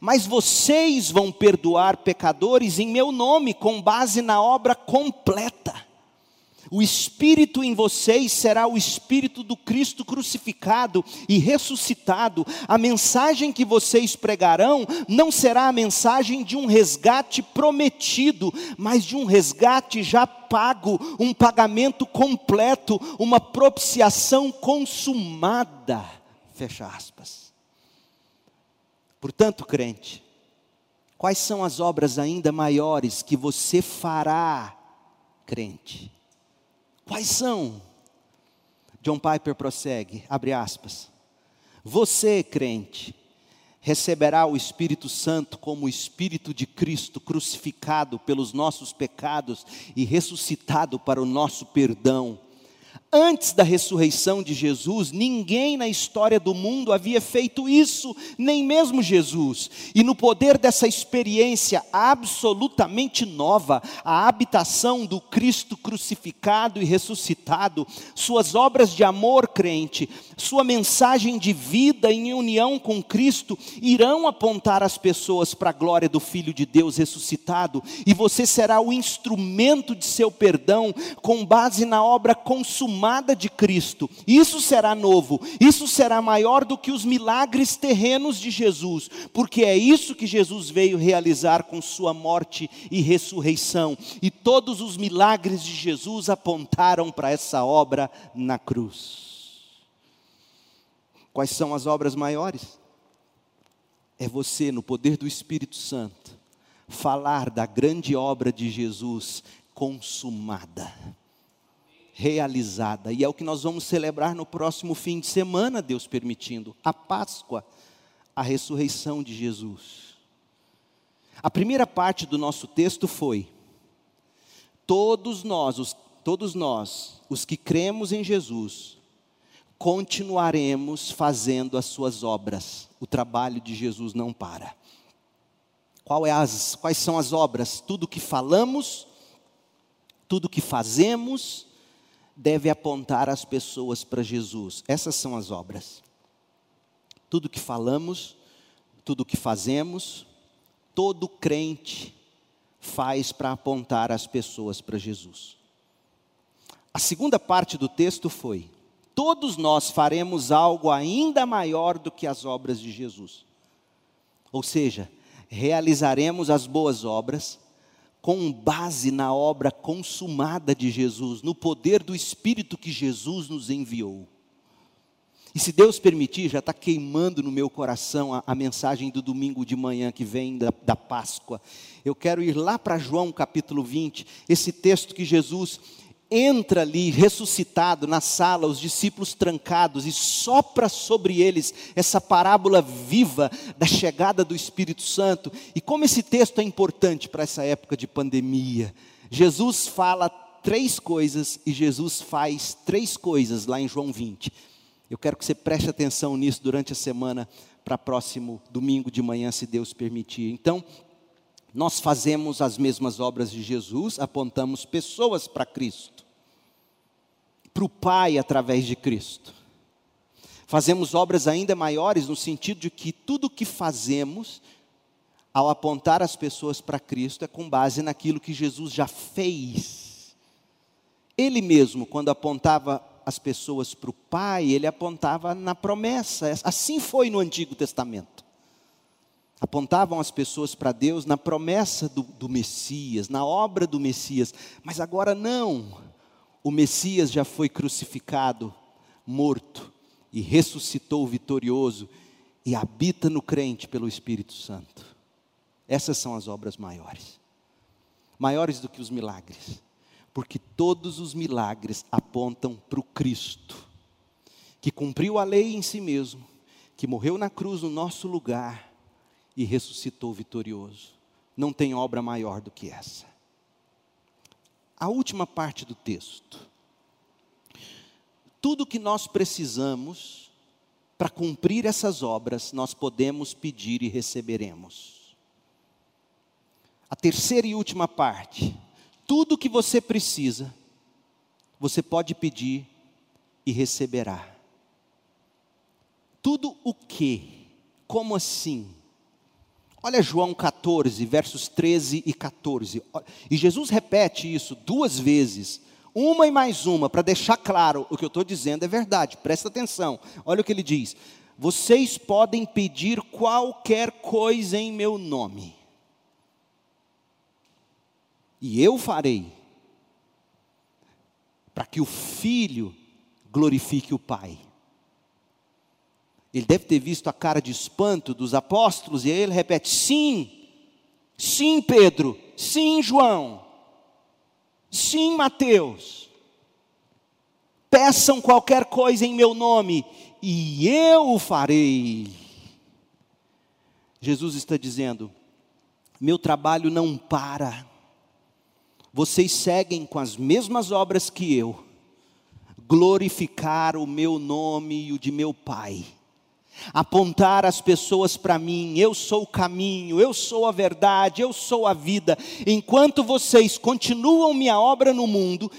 Mas vocês vão perdoar pecadores em meu nome, com base na obra completa. O Espírito em vocês será o Espírito do Cristo crucificado e ressuscitado. A mensagem que vocês pregarão não será a mensagem de um resgate prometido, mas de um resgate já pago, um pagamento completo, uma propiciação consumada. Fecha aspas. Portanto, crente, quais são as obras ainda maiores que você fará, crente? Quais são? John Piper prossegue, abre aspas. Você, crente, receberá o Espírito Santo como o Espírito de Cristo crucificado pelos nossos pecados e ressuscitado para o nosso perdão Antes da ressurreição de Jesus, ninguém na história do mundo havia feito isso, nem mesmo Jesus. E no poder dessa experiência absolutamente nova, a habitação do Cristo crucificado e ressuscitado, suas obras de amor crente, sua mensagem de vida em união com Cristo, irão apontar as pessoas para a glória do Filho de Deus ressuscitado, e você será o instrumento de seu perdão com base na obra consumada consumada de Cristo. Isso será novo, isso será maior do que os milagres terrenos de Jesus, porque é isso que Jesus veio realizar com Sua morte e ressurreição. E todos os milagres de Jesus apontaram para essa obra na cruz. Quais são as obras maiores? É você, no poder do Espírito Santo, falar da grande obra de Jesus consumada, realizada. E é o que nós vamos celebrar no próximo fim de semana, Deus permitindo, a Páscoa, a ressurreição de Jesus. A primeira parte do nosso texto foi: todos nós, os, todos nós, os que cremos em Jesus, continuaremos fazendo as suas obras. O trabalho de Jesus não para. É as, quais são as obras? Tudo que falamos, tudo que fazemos, deve apontar as pessoas para Jesus. Essas são as obras. Tudo que falamos, tudo que fazemos, todo crente faz para apontar as pessoas para Jesus. A segunda parte do texto foi: todos nós faremos algo ainda maior do que as obras de Jesus. Ou seja, realizaremos as boas obras com base na obra consumada de Jesus, no poder do Espírito que Jesus nos enviou. E se Deus permitir, já está queimando no meu coração a, a, mensagem do domingo de manhã que vem da, da Páscoa. Eu quero ir lá para João capítulo 20, esse texto que Jesus entra ali ressuscitado na sala, os discípulos trancados, e sopra sobre eles essa parábola viva da chegada do Espírito Santo. E como esse texto é importante para essa época de pandemia. Jesus fala três coisas e Jesus faz três coisas lá em João 20. Eu quero que você preste atenção nisso durante a semana, para próximo domingo de manhã, se Deus permitir. Então, nós fazemos as mesmas obras de Jesus, apontamos pessoas para Cristo para o Pai através de Cristo. Fazemos obras ainda maiores no sentido de que tudo o que fazemos, ao apontar as pessoas para Cristo, é com base naquilo que Jesus já fez. Ele mesmo, quando apontava as pessoas para o Pai, ele apontava na promessa. Assim foi no Antigo Testamento. Apontavam as pessoas para Deus na promessa do, do Messias, na obra do Messias. Mas agora não o Messias já foi crucificado, morto e ressuscitou vitorioso e habita no crente pelo Espírito Santo. Essas são as obras maiores. Maiores do que os milagres. Porque todos os milagres apontam para o Cristo, que cumpriu a lei em si mesmo, que morreu na cruz no nosso lugar e ressuscitou vitorioso. Não tem obra maior do que essa a última parte do texto. Tudo que nós precisamos para cumprir essas obras, nós podemos pedir e receberemos. A terceira e última parte. Tudo que você precisa, você pode pedir e receberá. Tudo o que? Como assim? Olha João 14, versos 13 e 14. E Jesus repete isso duas vezes, uma e mais uma, para deixar claro o que eu estou dizendo é verdade, presta atenção. Olha o que ele diz: Vocês podem pedir qualquer coisa em meu nome, e eu farei, para que o Filho glorifique o Pai. Ele deve ter visto a cara de espanto dos apóstolos, e aí ele repete: sim, sim, Pedro, sim, João, sim, Mateus. Peçam qualquer coisa em meu nome, e eu o farei. Jesus está dizendo: meu trabalho não para, vocês seguem com as mesmas obras que eu, glorificar o meu nome e o de meu Pai apontar as pessoas para mim, eu sou o caminho, eu sou a verdade, eu sou a vida. Enquanto vocês continuam minha obra no mundo,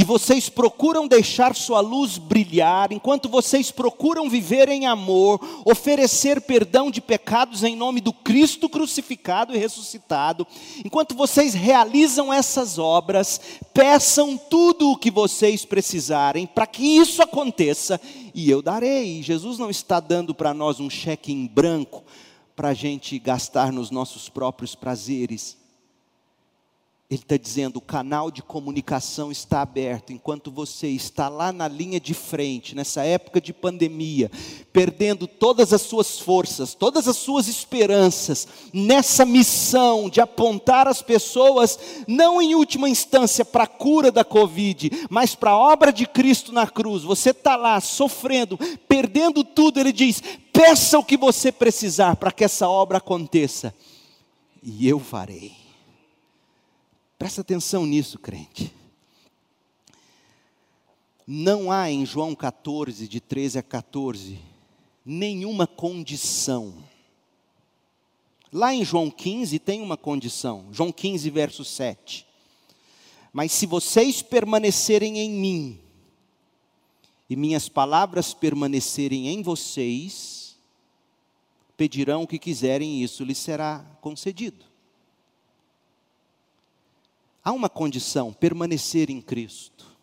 e vocês procuram deixar sua luz brilhar, enquanto vocês procuram viver em amor, oferecer perdão de pecados em nome do Cristo crucificado e ressuscitado, enquanto vocês realizam essas obras, peçam tudo o que vocês precisarem para que isso aconteça e eu darei. Jesus não está dando para nós um cheque em branco para a gente gastar nos nossos próprios prazeres. Ele está dizendo: o canal de comunicação está aberto, enquanto você está lá na linha de frente, nessa época de pandemia, perdendo todas as suas forças, todas as suas esperanças, nessa missão de apontar as pessoas, não em última instância para a cura da Covid, mas para a obra de Cristo na cruz. Você está lá sofrendo, perdendo tudo, ele diz: peça o que você precisar para que essa obra aconteça, e eu farei. Presta atenção nisso, crente. Não há em João 14, de 13 a 14, nenhuma condição. Lá em João 15 tem uma condição, João 15, verso 7. Mas se vocês permanecerem em mim, e minhas palavras permanecerem em vocês, pedirão o que quiserem e isso lhes será concedido. Há uma condição: permanecer em Cristo.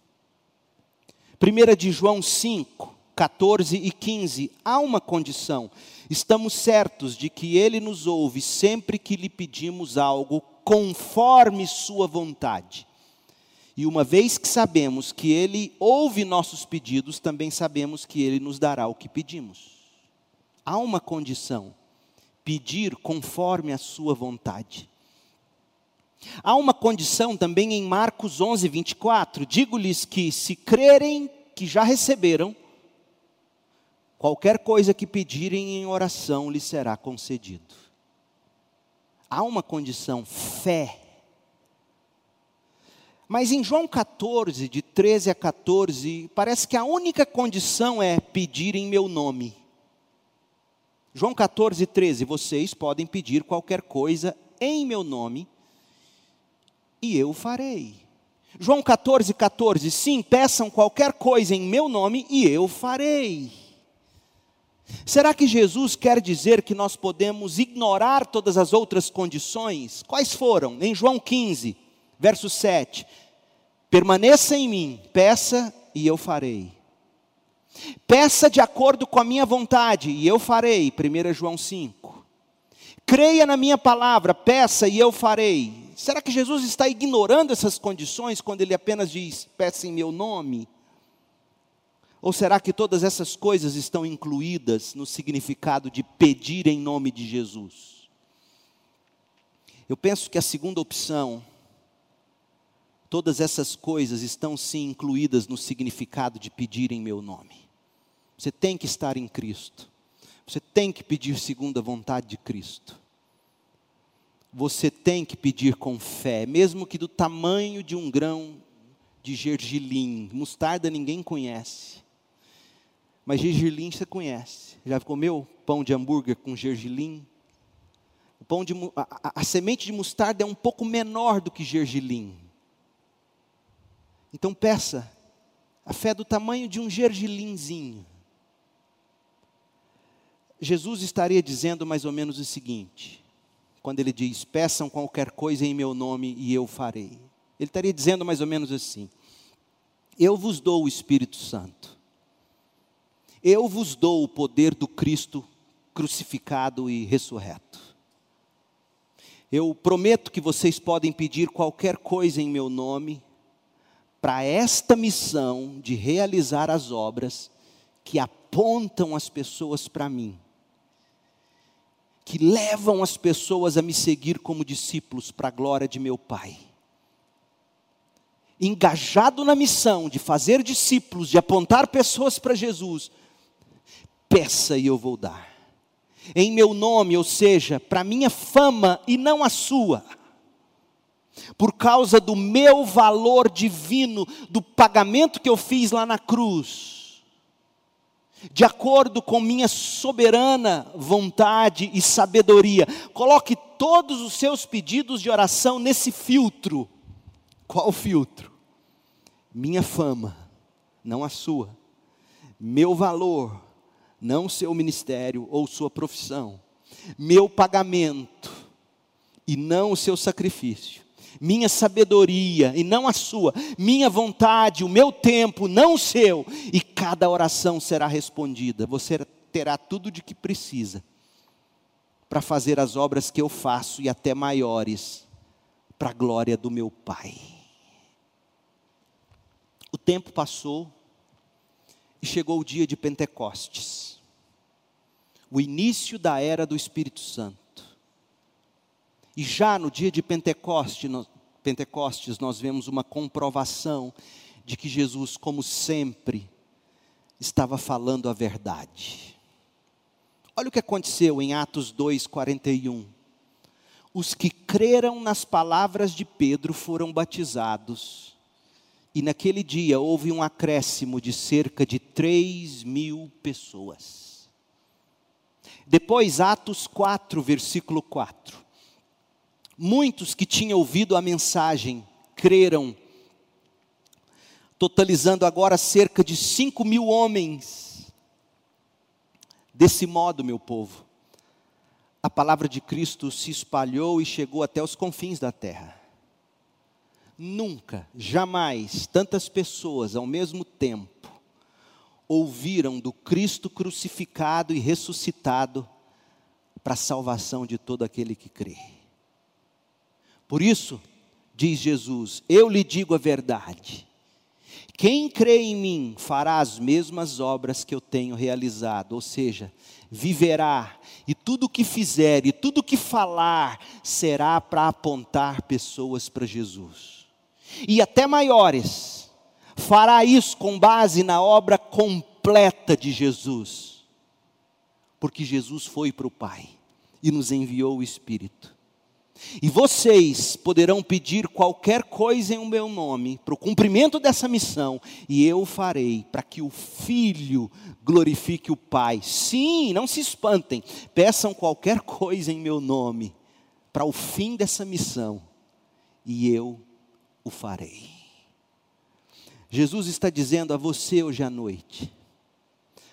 1 de João 5, 14 e 15, há uma condição. Estamos certos de que Ele nos ouve sempre que lhe pedimos algo conforme Sua vontade. E uma vez que sabemos que Ele ouve nossos pedidos, também sabemos que Ele nos dará o que pedimos. Há uma condição: pedir conforme a Sua vontade. Há uma condição também em Marcos 11, 24: digo-lhes que, se crerem que já receberam, qualquer coisa que pedirem em oração lhes será concedido. Há uma condição, fé. Mas em João 14, de 13 a 14, parece que a única condição é pedir em meu nome. João 14, 13, vocês podem pedir qualquer coisa em meu nome e eu farei. João 14, 14, sim, peçam qualquer coisa em meu nome e eu farei. Será que Jesus quer dizer que nós podemos ignorar todas as outras condições? Quais foram? Em João 15, verso 7. Permaneça em mim, peça e eu farei. Peça de acordo com a minha vontade e eu farei. 1 João 5. Creia na minha palavra, peça e eu farei. Será que Jesus está ignorando essas condições quando ele apenas diz, peça em meu nome? Ou será que todas essas coisas estão incluídas no significado de pedir em nome de Jesus? Eu penso que a segunda opção, todas essas coisas estão sim incluídas no significado de pedir em meu nome. Você tem que estar em Cristo. Você tem que pedir segundo a vontade de Cristo você tem que pedir com fé, mesmo que do tamanho de um grão de gergelim. Mostarda ninguém conhece. Mas gergelim você conhece. Já comeu pão de hambúrguer com gergelim? O pão de, a, a, a semente de mostarda é um pouco menor do que gergelim. Então peça a fé do tamanho de um gergelinzinho. Jesus estaria dizendo mais ou menos o seguinte: quando ele diz: Peçam qualquer coisa em meu nome e eu farei. Ele estaria dizendo mais ou menos assim: Eu vos dou o Espírito Santo, eu vos dou o poder do Cristo crucificado e ressurreto. Eu prometo que vocês podem pedir qualquer coisa em meu nome, para esta missão de realizar as obras que apontam as pessoas para mim que levam as pessoas a me seguir como discípulos para a glória de meu Pai. Engajado na missão de fazer discípulos, de apontar pessoas para Jesus, peça e eu vou dar. Em meu nome, ou seja, para minha fama e não a sua. Por causa do meu valor divino, do pagamento que eu fiz lá na cruz de acordo com minha soberana vontade e sabedoria. Coloque todos os seus pedidos de oração nesse filtro. Qual filtro? minha fama, não a sua, meu valor, não seu ministério ou sua profissão, meu pagamento e não o seu sacrifício, minha sabedoria e não a sua, minha vontade, o meu tempo, não o seu, e cada oração será respondida. Você terá tudo de que precisa para fazer as obras que eu faço e até maiores, para a glória do meu Pai. O tempo passou e chegou o dia de Pentecostes, o início da era do Espírito Santo. E já no dia de Pentecoste, no, Pentecostes, nós vemos uma comprovação de que Jesus, como sempre, estava falando a verdade. Olha o que aconteceu em Atos 2:41. Os que creram nas palavras de Pedro foram batizados. E naquele dia houve um acréscimo de cerca de 3 mil pessoas. Depois, Atos 4, versículo 4. Muitos que tinham ouvido a mensagem creram, totalizando agora cerca de 5 mil homens. Desse modo, meu povo, a palavra de Cristo se espalhou e chegou até os confins da terra. Nunca, jamais, tantas pessoas ao mesmo tempo ouviram do Cristo crucificado e ressuscitado para a salvação de todo aquele que crê. Por isso, diz Jesus: Eu lhe digo a verdade. Quem crê em mim fará as mesmas obras que eu tenho realizado, ou seja, viverá, e tudo o que fizer, e tudo o que falar, será para apontar pessoas para Jesus. E até maiores, fará isso com base na obra completa de Jesus, porque Jesus foi para o Pai e nos enviou o Espírito. E vocês poderão pedir qualquer coisa em meu nome, para o cumprimento dessa missão, e eu farei, para que o Filho glorifique o Pai. Sim, não se espantem, peçam qualquer coisa em meu nome, para o fim dessa missão, e eu o farei. Jesus está dizendo a você hoje à noite: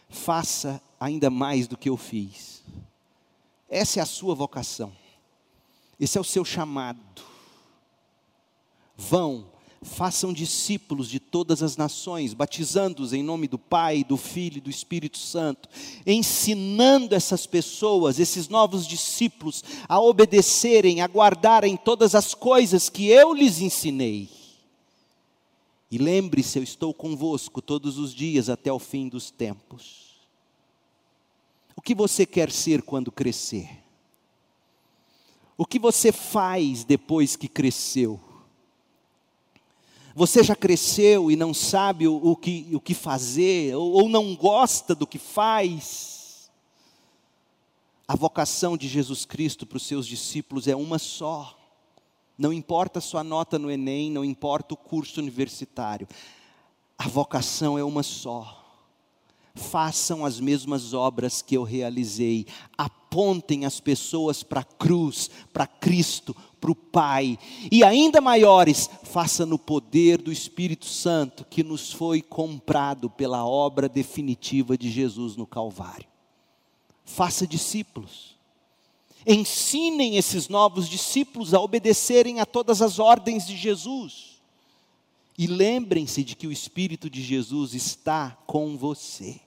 faça ainda mais do que eu fiz. Essa é a sua vocação. Esse é o seu chamado. Vão, façam discípulos de todas as nações, batizando-os em nome do Pai, do Filho e do Espírito Santo, ensinando essas pessoas, esses novos discípulos, a obedecerem, a guardarem todas as coisas que eu lhes ensinei. E lembre-se, eu estou convosco todos os dias até o fim dos tempos. O que você quer ser quando crescer? O que você faz depois que cresceu? Você já cresceu e não sabe o, o, que, o que fazer, ou, ou não gosta do que faz? A vocação de Jesus Cristo para os seus discípulos é uma só. Não importa a sua nota no Enem, não importa o curso universitário. A vocação é uma só façam as mesmas obras que eu realizei, apontem as pessoas para a cruz, para Cristo, para o Pai, e ainda maiores, faça no poder do Espírito Santo que nos foi comprado pela obra definitiva de Jesus no Calvário. Faça discípulos. Ensinem esses novos discípulos a obedecerem a todas as ordens de Jesus. E lembrem-se de que o Espírito de Jesus está com você.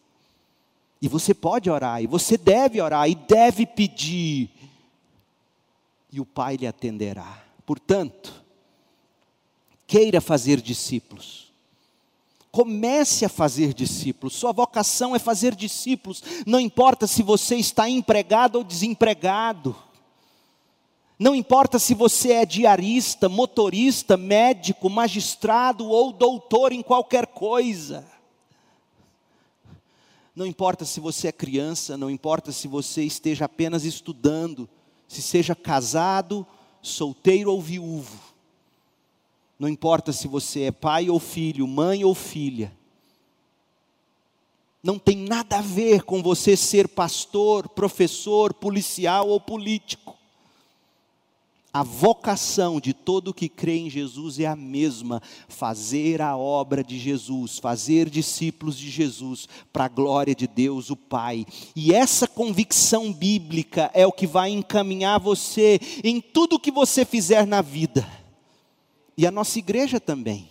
E você pode orar, e você deve orar, e deve pedir, e o Pai lhe atenderá. Portanto, queira fazer discípulos. Comece a fazer discípulos. Sua vocação é fazer discípulos. Não importa se você está empregado ou desempregado. Não importa se você é diarista, motorista, médico, magistrado ou doutor em qualquer coisa. Não importa se você é criança, não importa se você esteja apenas estudando, se seja casado, solteiro ou viúvo. Não importa se você é pai ou filho, mãe ou filha. Não tem nada a ver com você ser pastor, professor, policial ou político. A vocação de todo que crê em Jesus é a mesma: fazer a obra de Jesus, fazer discípulos de Jesus, para a glória de Deus, o Pai. E essa convicção bíblica é o que vai encaminhar você em tudo que você fizer na vida, e a nossa igreja também.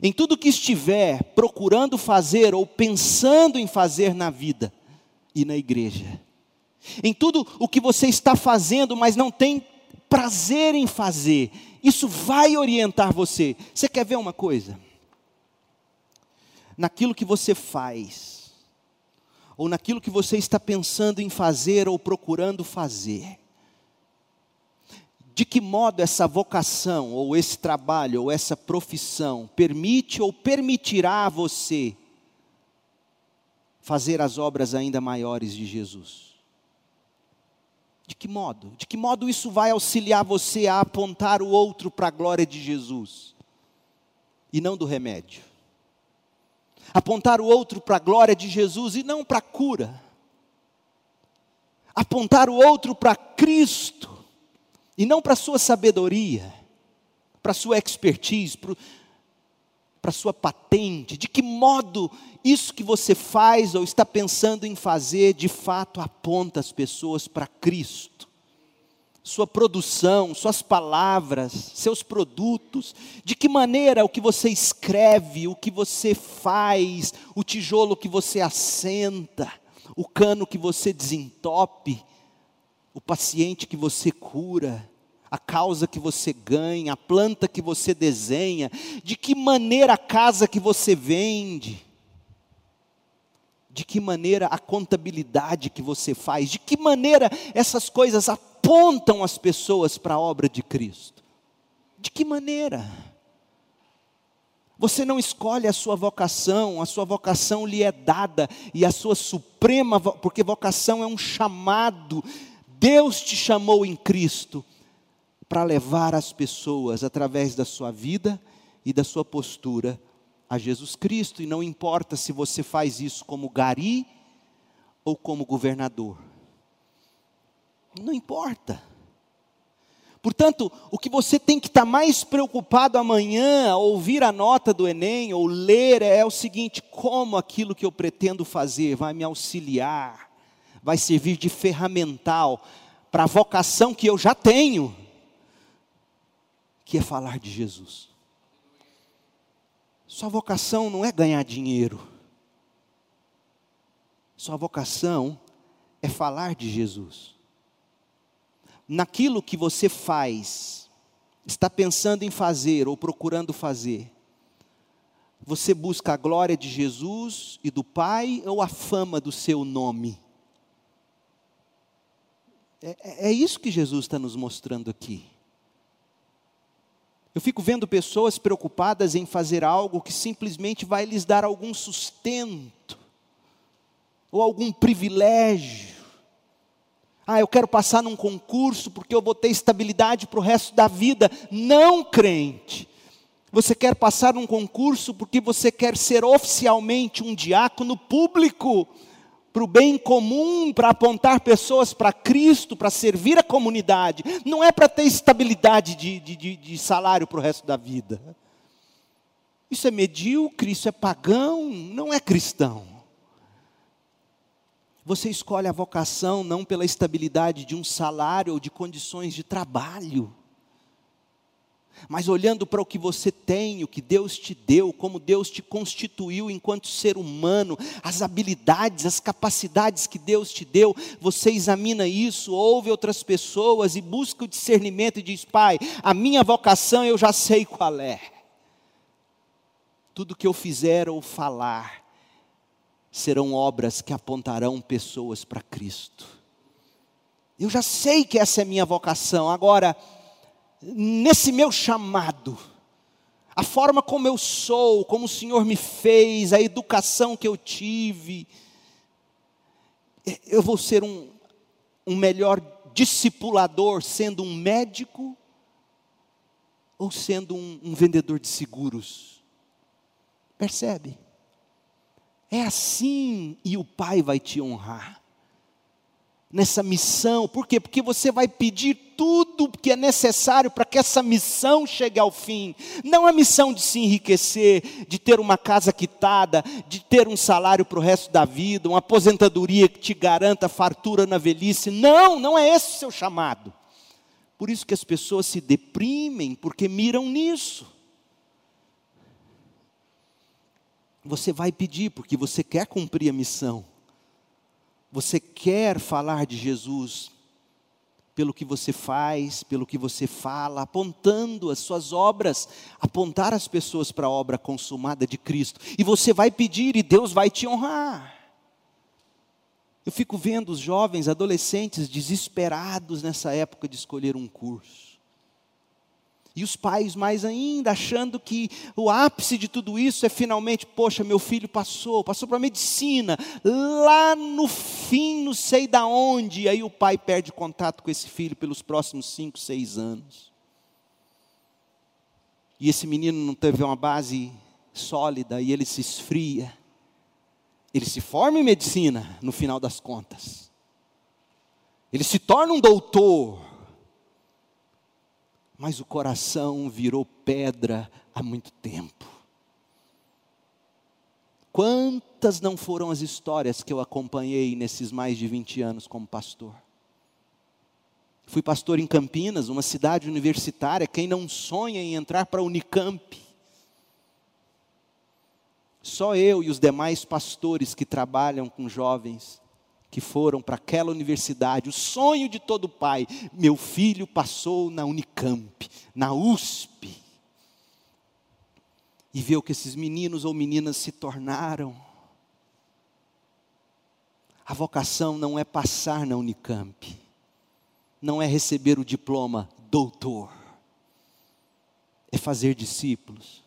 Em tudo que estiver procurando fazer ou pensando em fazer na vida e na igreja em tudo o que você está fazendo, mas não tem prazer em fazer, isso vai orientar você. Você quer ver uma coisa? Naquilo que você faz, ou naquilo que você está pensando em fazer ou procurando fazer, de que modo essa vocação, ou esse trabalho, ou essa profissão permite ou permitirá a você fazer as obras ainda maiores de Jesus? De que modo? De que modo isso vai auxiliar você a apontar o outro para a glória de Jesus e não do remédio? Apontar o outro para a glória de Jesus e não para a cura. Apontar o outro para Cristo e não para a sua sabedoria, para a sua expertise, para para sua patente, de que modo isso que você faz ou está pensando em fazer, de fato aponta as pessoas para Cristo. Sua produção, suas palavras, seus produtos, de que maneira o que você escreve, o que você faz, o tijolo que você assenta, o cano que você desentope, o paciente que você cura, a causa que você ganha, a planta que você desenha, de que maneira a casa que você vende, de que maneira a contabilidade que você faz, de que maneira essas coisas apontam as pessoas para a obra de Cristo. De que maneira? Você não escolhe a sua vocação, a sua vocação lhe é dada, e a sua suprema, porque vocação é um chamado, Deus te chamou em Cristo para levar as pessoas, através da sua vida e da sua postura, a Jesus Cristo. E não importa se você faz isso como gari ou como governador. Não importa. Portanto, o que você tem que estar mais preocupado amanhã, ouvir a nota do Enem ou ler, é o seguinte: como aquilo que eu pretendo fazer vai me auxiliar, vai servir de ferramental para a vocação que eu já tenho que é falar de Jesus. Sua vocação não é ganhar dinheiro. Sua vocação é falar de Jesus. Naquilo que você faz, está pensando em fazer ou procurando fazer, você busca a glória de Jesus e do Pai ou a fama do seu nome? É, é, é isso que Jesus está nos mostrando aqui. Eu fico vendo pessoas preocupadas em fazer algo que simplesmente vai lhes dar algum sustento, ou algum privilégio. Ah, eu quero passar num concurso porque eu vou ter estabilidade para o resto da vida. Não, crente. Você quer passar num concurso porque você quer ser oficialmente um diácono público para o bem comum, para apontar pessoas para Cristo, para servir a comunidade, não é para ter estabilidade de, de, de salário para o resto da vida. Isso é medíocre, isso é pagão, não é cristão. Você escolhe a vocação não pela estabilidade de um salário ou de condições de trabalho mas olhando para o que você tem, o que Deus te deu, como Deus te constituiu enquanto ser humano, as habilidades, as capacidades que Deus te deu, você examina isso, ouve outras pessoas e busca o discernimento e diz: Pai, a minha vocação eu já sei qual é. Tudo que eu fizer ou falar serão obras que apontarão pessoas para Cristo. Eu já sei que essa é minha vocação, agora nesse meu chamado, a forma como eu sou, como o Senhor me fez, a educação que eu tive, eu vou ser um, um melhor discipulador sendo um médico ou sendo um, um vendedor de seguros. Percebe? É assim e o Pai vai te honrar. Nessa missão. Por quê? Porque você vai pedir tudo que é necessário para que essa missão chegue ao fim. Não a missão de se enriquecer, de ter uma casa quitada, de ter um salário para o resto da vida, uma aposentadoria que te garanta fartura na velhice. Não, não é esse o seu chamado. Por isso que as pessoas se deprimem, porque miram nisso. Você vai pedir porque você quer cumprir a missão. Você quer falar de Jesus pelo que você faz, pelo que você fala, apontando as suas obras, apontar as pessoas para a obra consumada de Cristo. E você vai pedir e Deus vai te honrar. Eu fico vendo os jovens, adolescentes desesperados nessa época de escolher um curso. E os pais mais ainda, achando que o ápice de tudo isso é finalmente, poxa, meu filho passou, passou para medicina, lá no fim, não sei da onde, e aí o pai perde contato com esse filho pelos próximos cinco, seis anos. E esse menino não teve uma base sólida e ele se esfria. Ele se forma em medicina, no final das contas. Ele se torna um doutor, mas o coração virou pedra há muito tempo. Quantas não foram as histórias que eu acompanhei nesses mais de 20 anos como pastor? Fui pastor em Campinas, uma cidade universitária. Quem não sonha em entrar para a Unicamp? Só eu e os demais pastores que trabalham com jovens que foram para aquela universidade, o sonho de todo pai, meu filho passou na Unicamp, na USP. E ver o que esses meninos ou meninas se tornaram. A vocação não é passar na Unicamp, não é receber o diploma doutor, é fazer discípulos,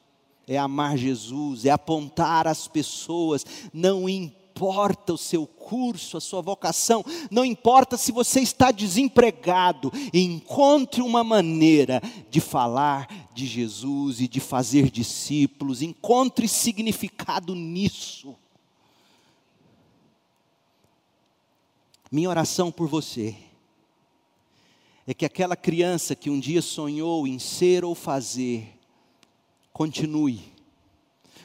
é amar Jesus, é apontar as pessoas, não importa importa o seu curso, a sua vocação, não importa se você está desempregado, encontre uma maneira de falar de Jesus e de fazer discípulos, encontre significado nisso. Minha oração por você é que aquela criança que um dia sonhou em ser ou fazer, continue.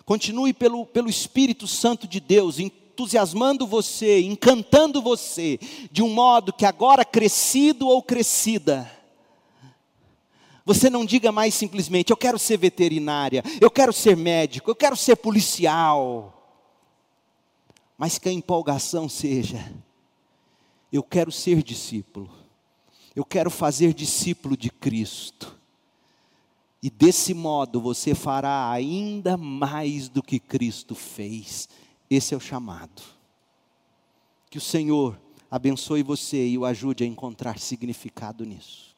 Continue pelo, pelo Espírito Santo de Deus, entusiasmando você, encantando você, de um modo que agora crescido ou crescida, você não diga mais simplesmente, eu quero ser veterinária, eu quero ser médico, eu quero ser policial. Mas que a empolgação seja, eu quero ser discípulo, eu quero fazer discípulo de Cristo. E desse modo você fará ainda mais do que Cristo fez. Esse é o chamado. Que o Senhor abençoe você e o ajude a encontrar significado nisso.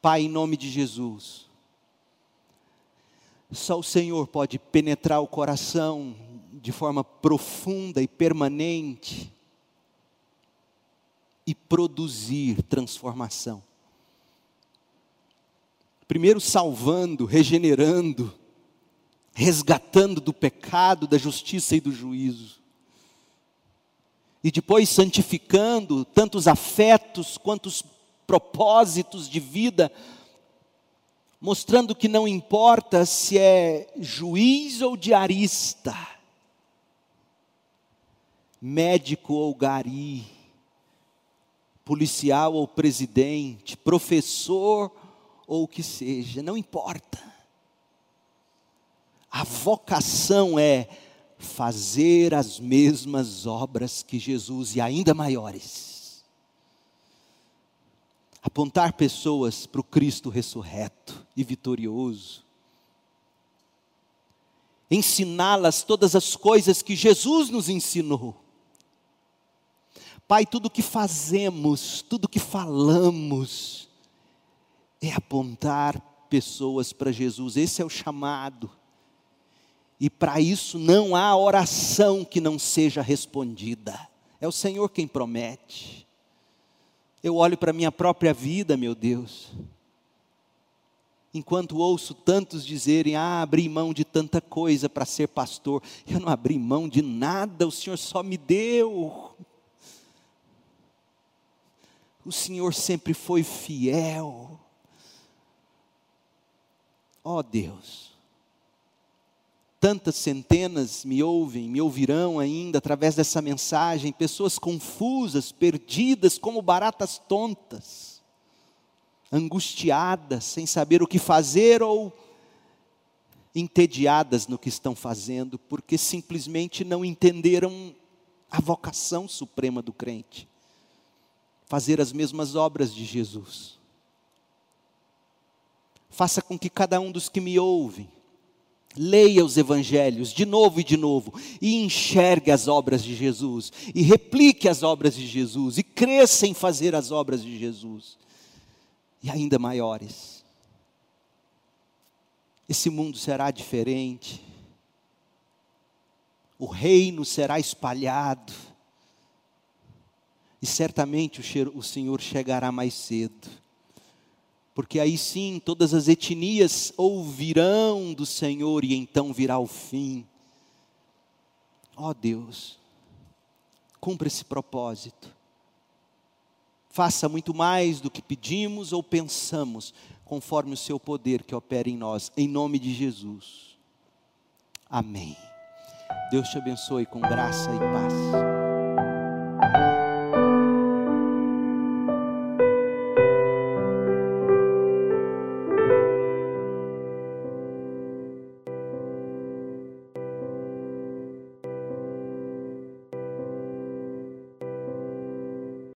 Pai, em nome de Jesus, só o Senhor pode penetrar o coração de forma profunda e permanente e produzir transformação. Primeiro salvando, regenerando, resgatando do pecado, da justiça e do juízo. E depois santificando tantos afetos quantos propósitos de vida, mostrando que não importa se é juiz ou diarista, médico ou gari, policial ou presidente, professor ou o que seja, não importa a vocação é fazer as mesmas obras que Jesus e ainda maiores. Apontar pessoas para o Cristo ressurreto e vitorioso. Ensiná-las todas as coisas que Jesus nos ensinou. Pai, tudo que fazemos, tudo que falamos, é apontar pessoas para Jesus, esse é o chamado. E para isso não há oração que não seja respondida. É o Senhor quem promete. Eu olho para a minha própria vida, meu Deus. Enquanto ouço tantos dizerem: Ah, abri mão de tanta coisa para ser pastor. Eu não abri mão de nada, o Senhor só me deu. o Senhor sempre foi fiel. Ó oh Deus, tantas centenas me ouvem, me ouvirão ainda através dessa mensagem, pessoas confusas, perdidas como baratas tontas, angustiadas, sem saber o que fazer ou entediadas no que estão fazendo, porque simplesmente não entenderam a vocação suprema do crente. Fazer as mesmas obras de Jesus. Faça com que cada um dos que me ouvem leia os evangelhos de novo e de novo e enxergue as obras de Jesus e replique as obras de Jesus e cresça em fazer as obras de Jesus e ainda maiores. Esse mundo será diferente. O reino será espalhado. E certamente o Senhor chegará mais cedo porque aí sim todas as etnias ouvirão do Senhor e então virá o fim. Ó oh Deus, cumpra esse propósito. Faça muito mais do que pedimos ou pensamos, conforme o seu poder que opera em nós, em nome de Jesus. Amém. Deus te abençoe com graça e paz.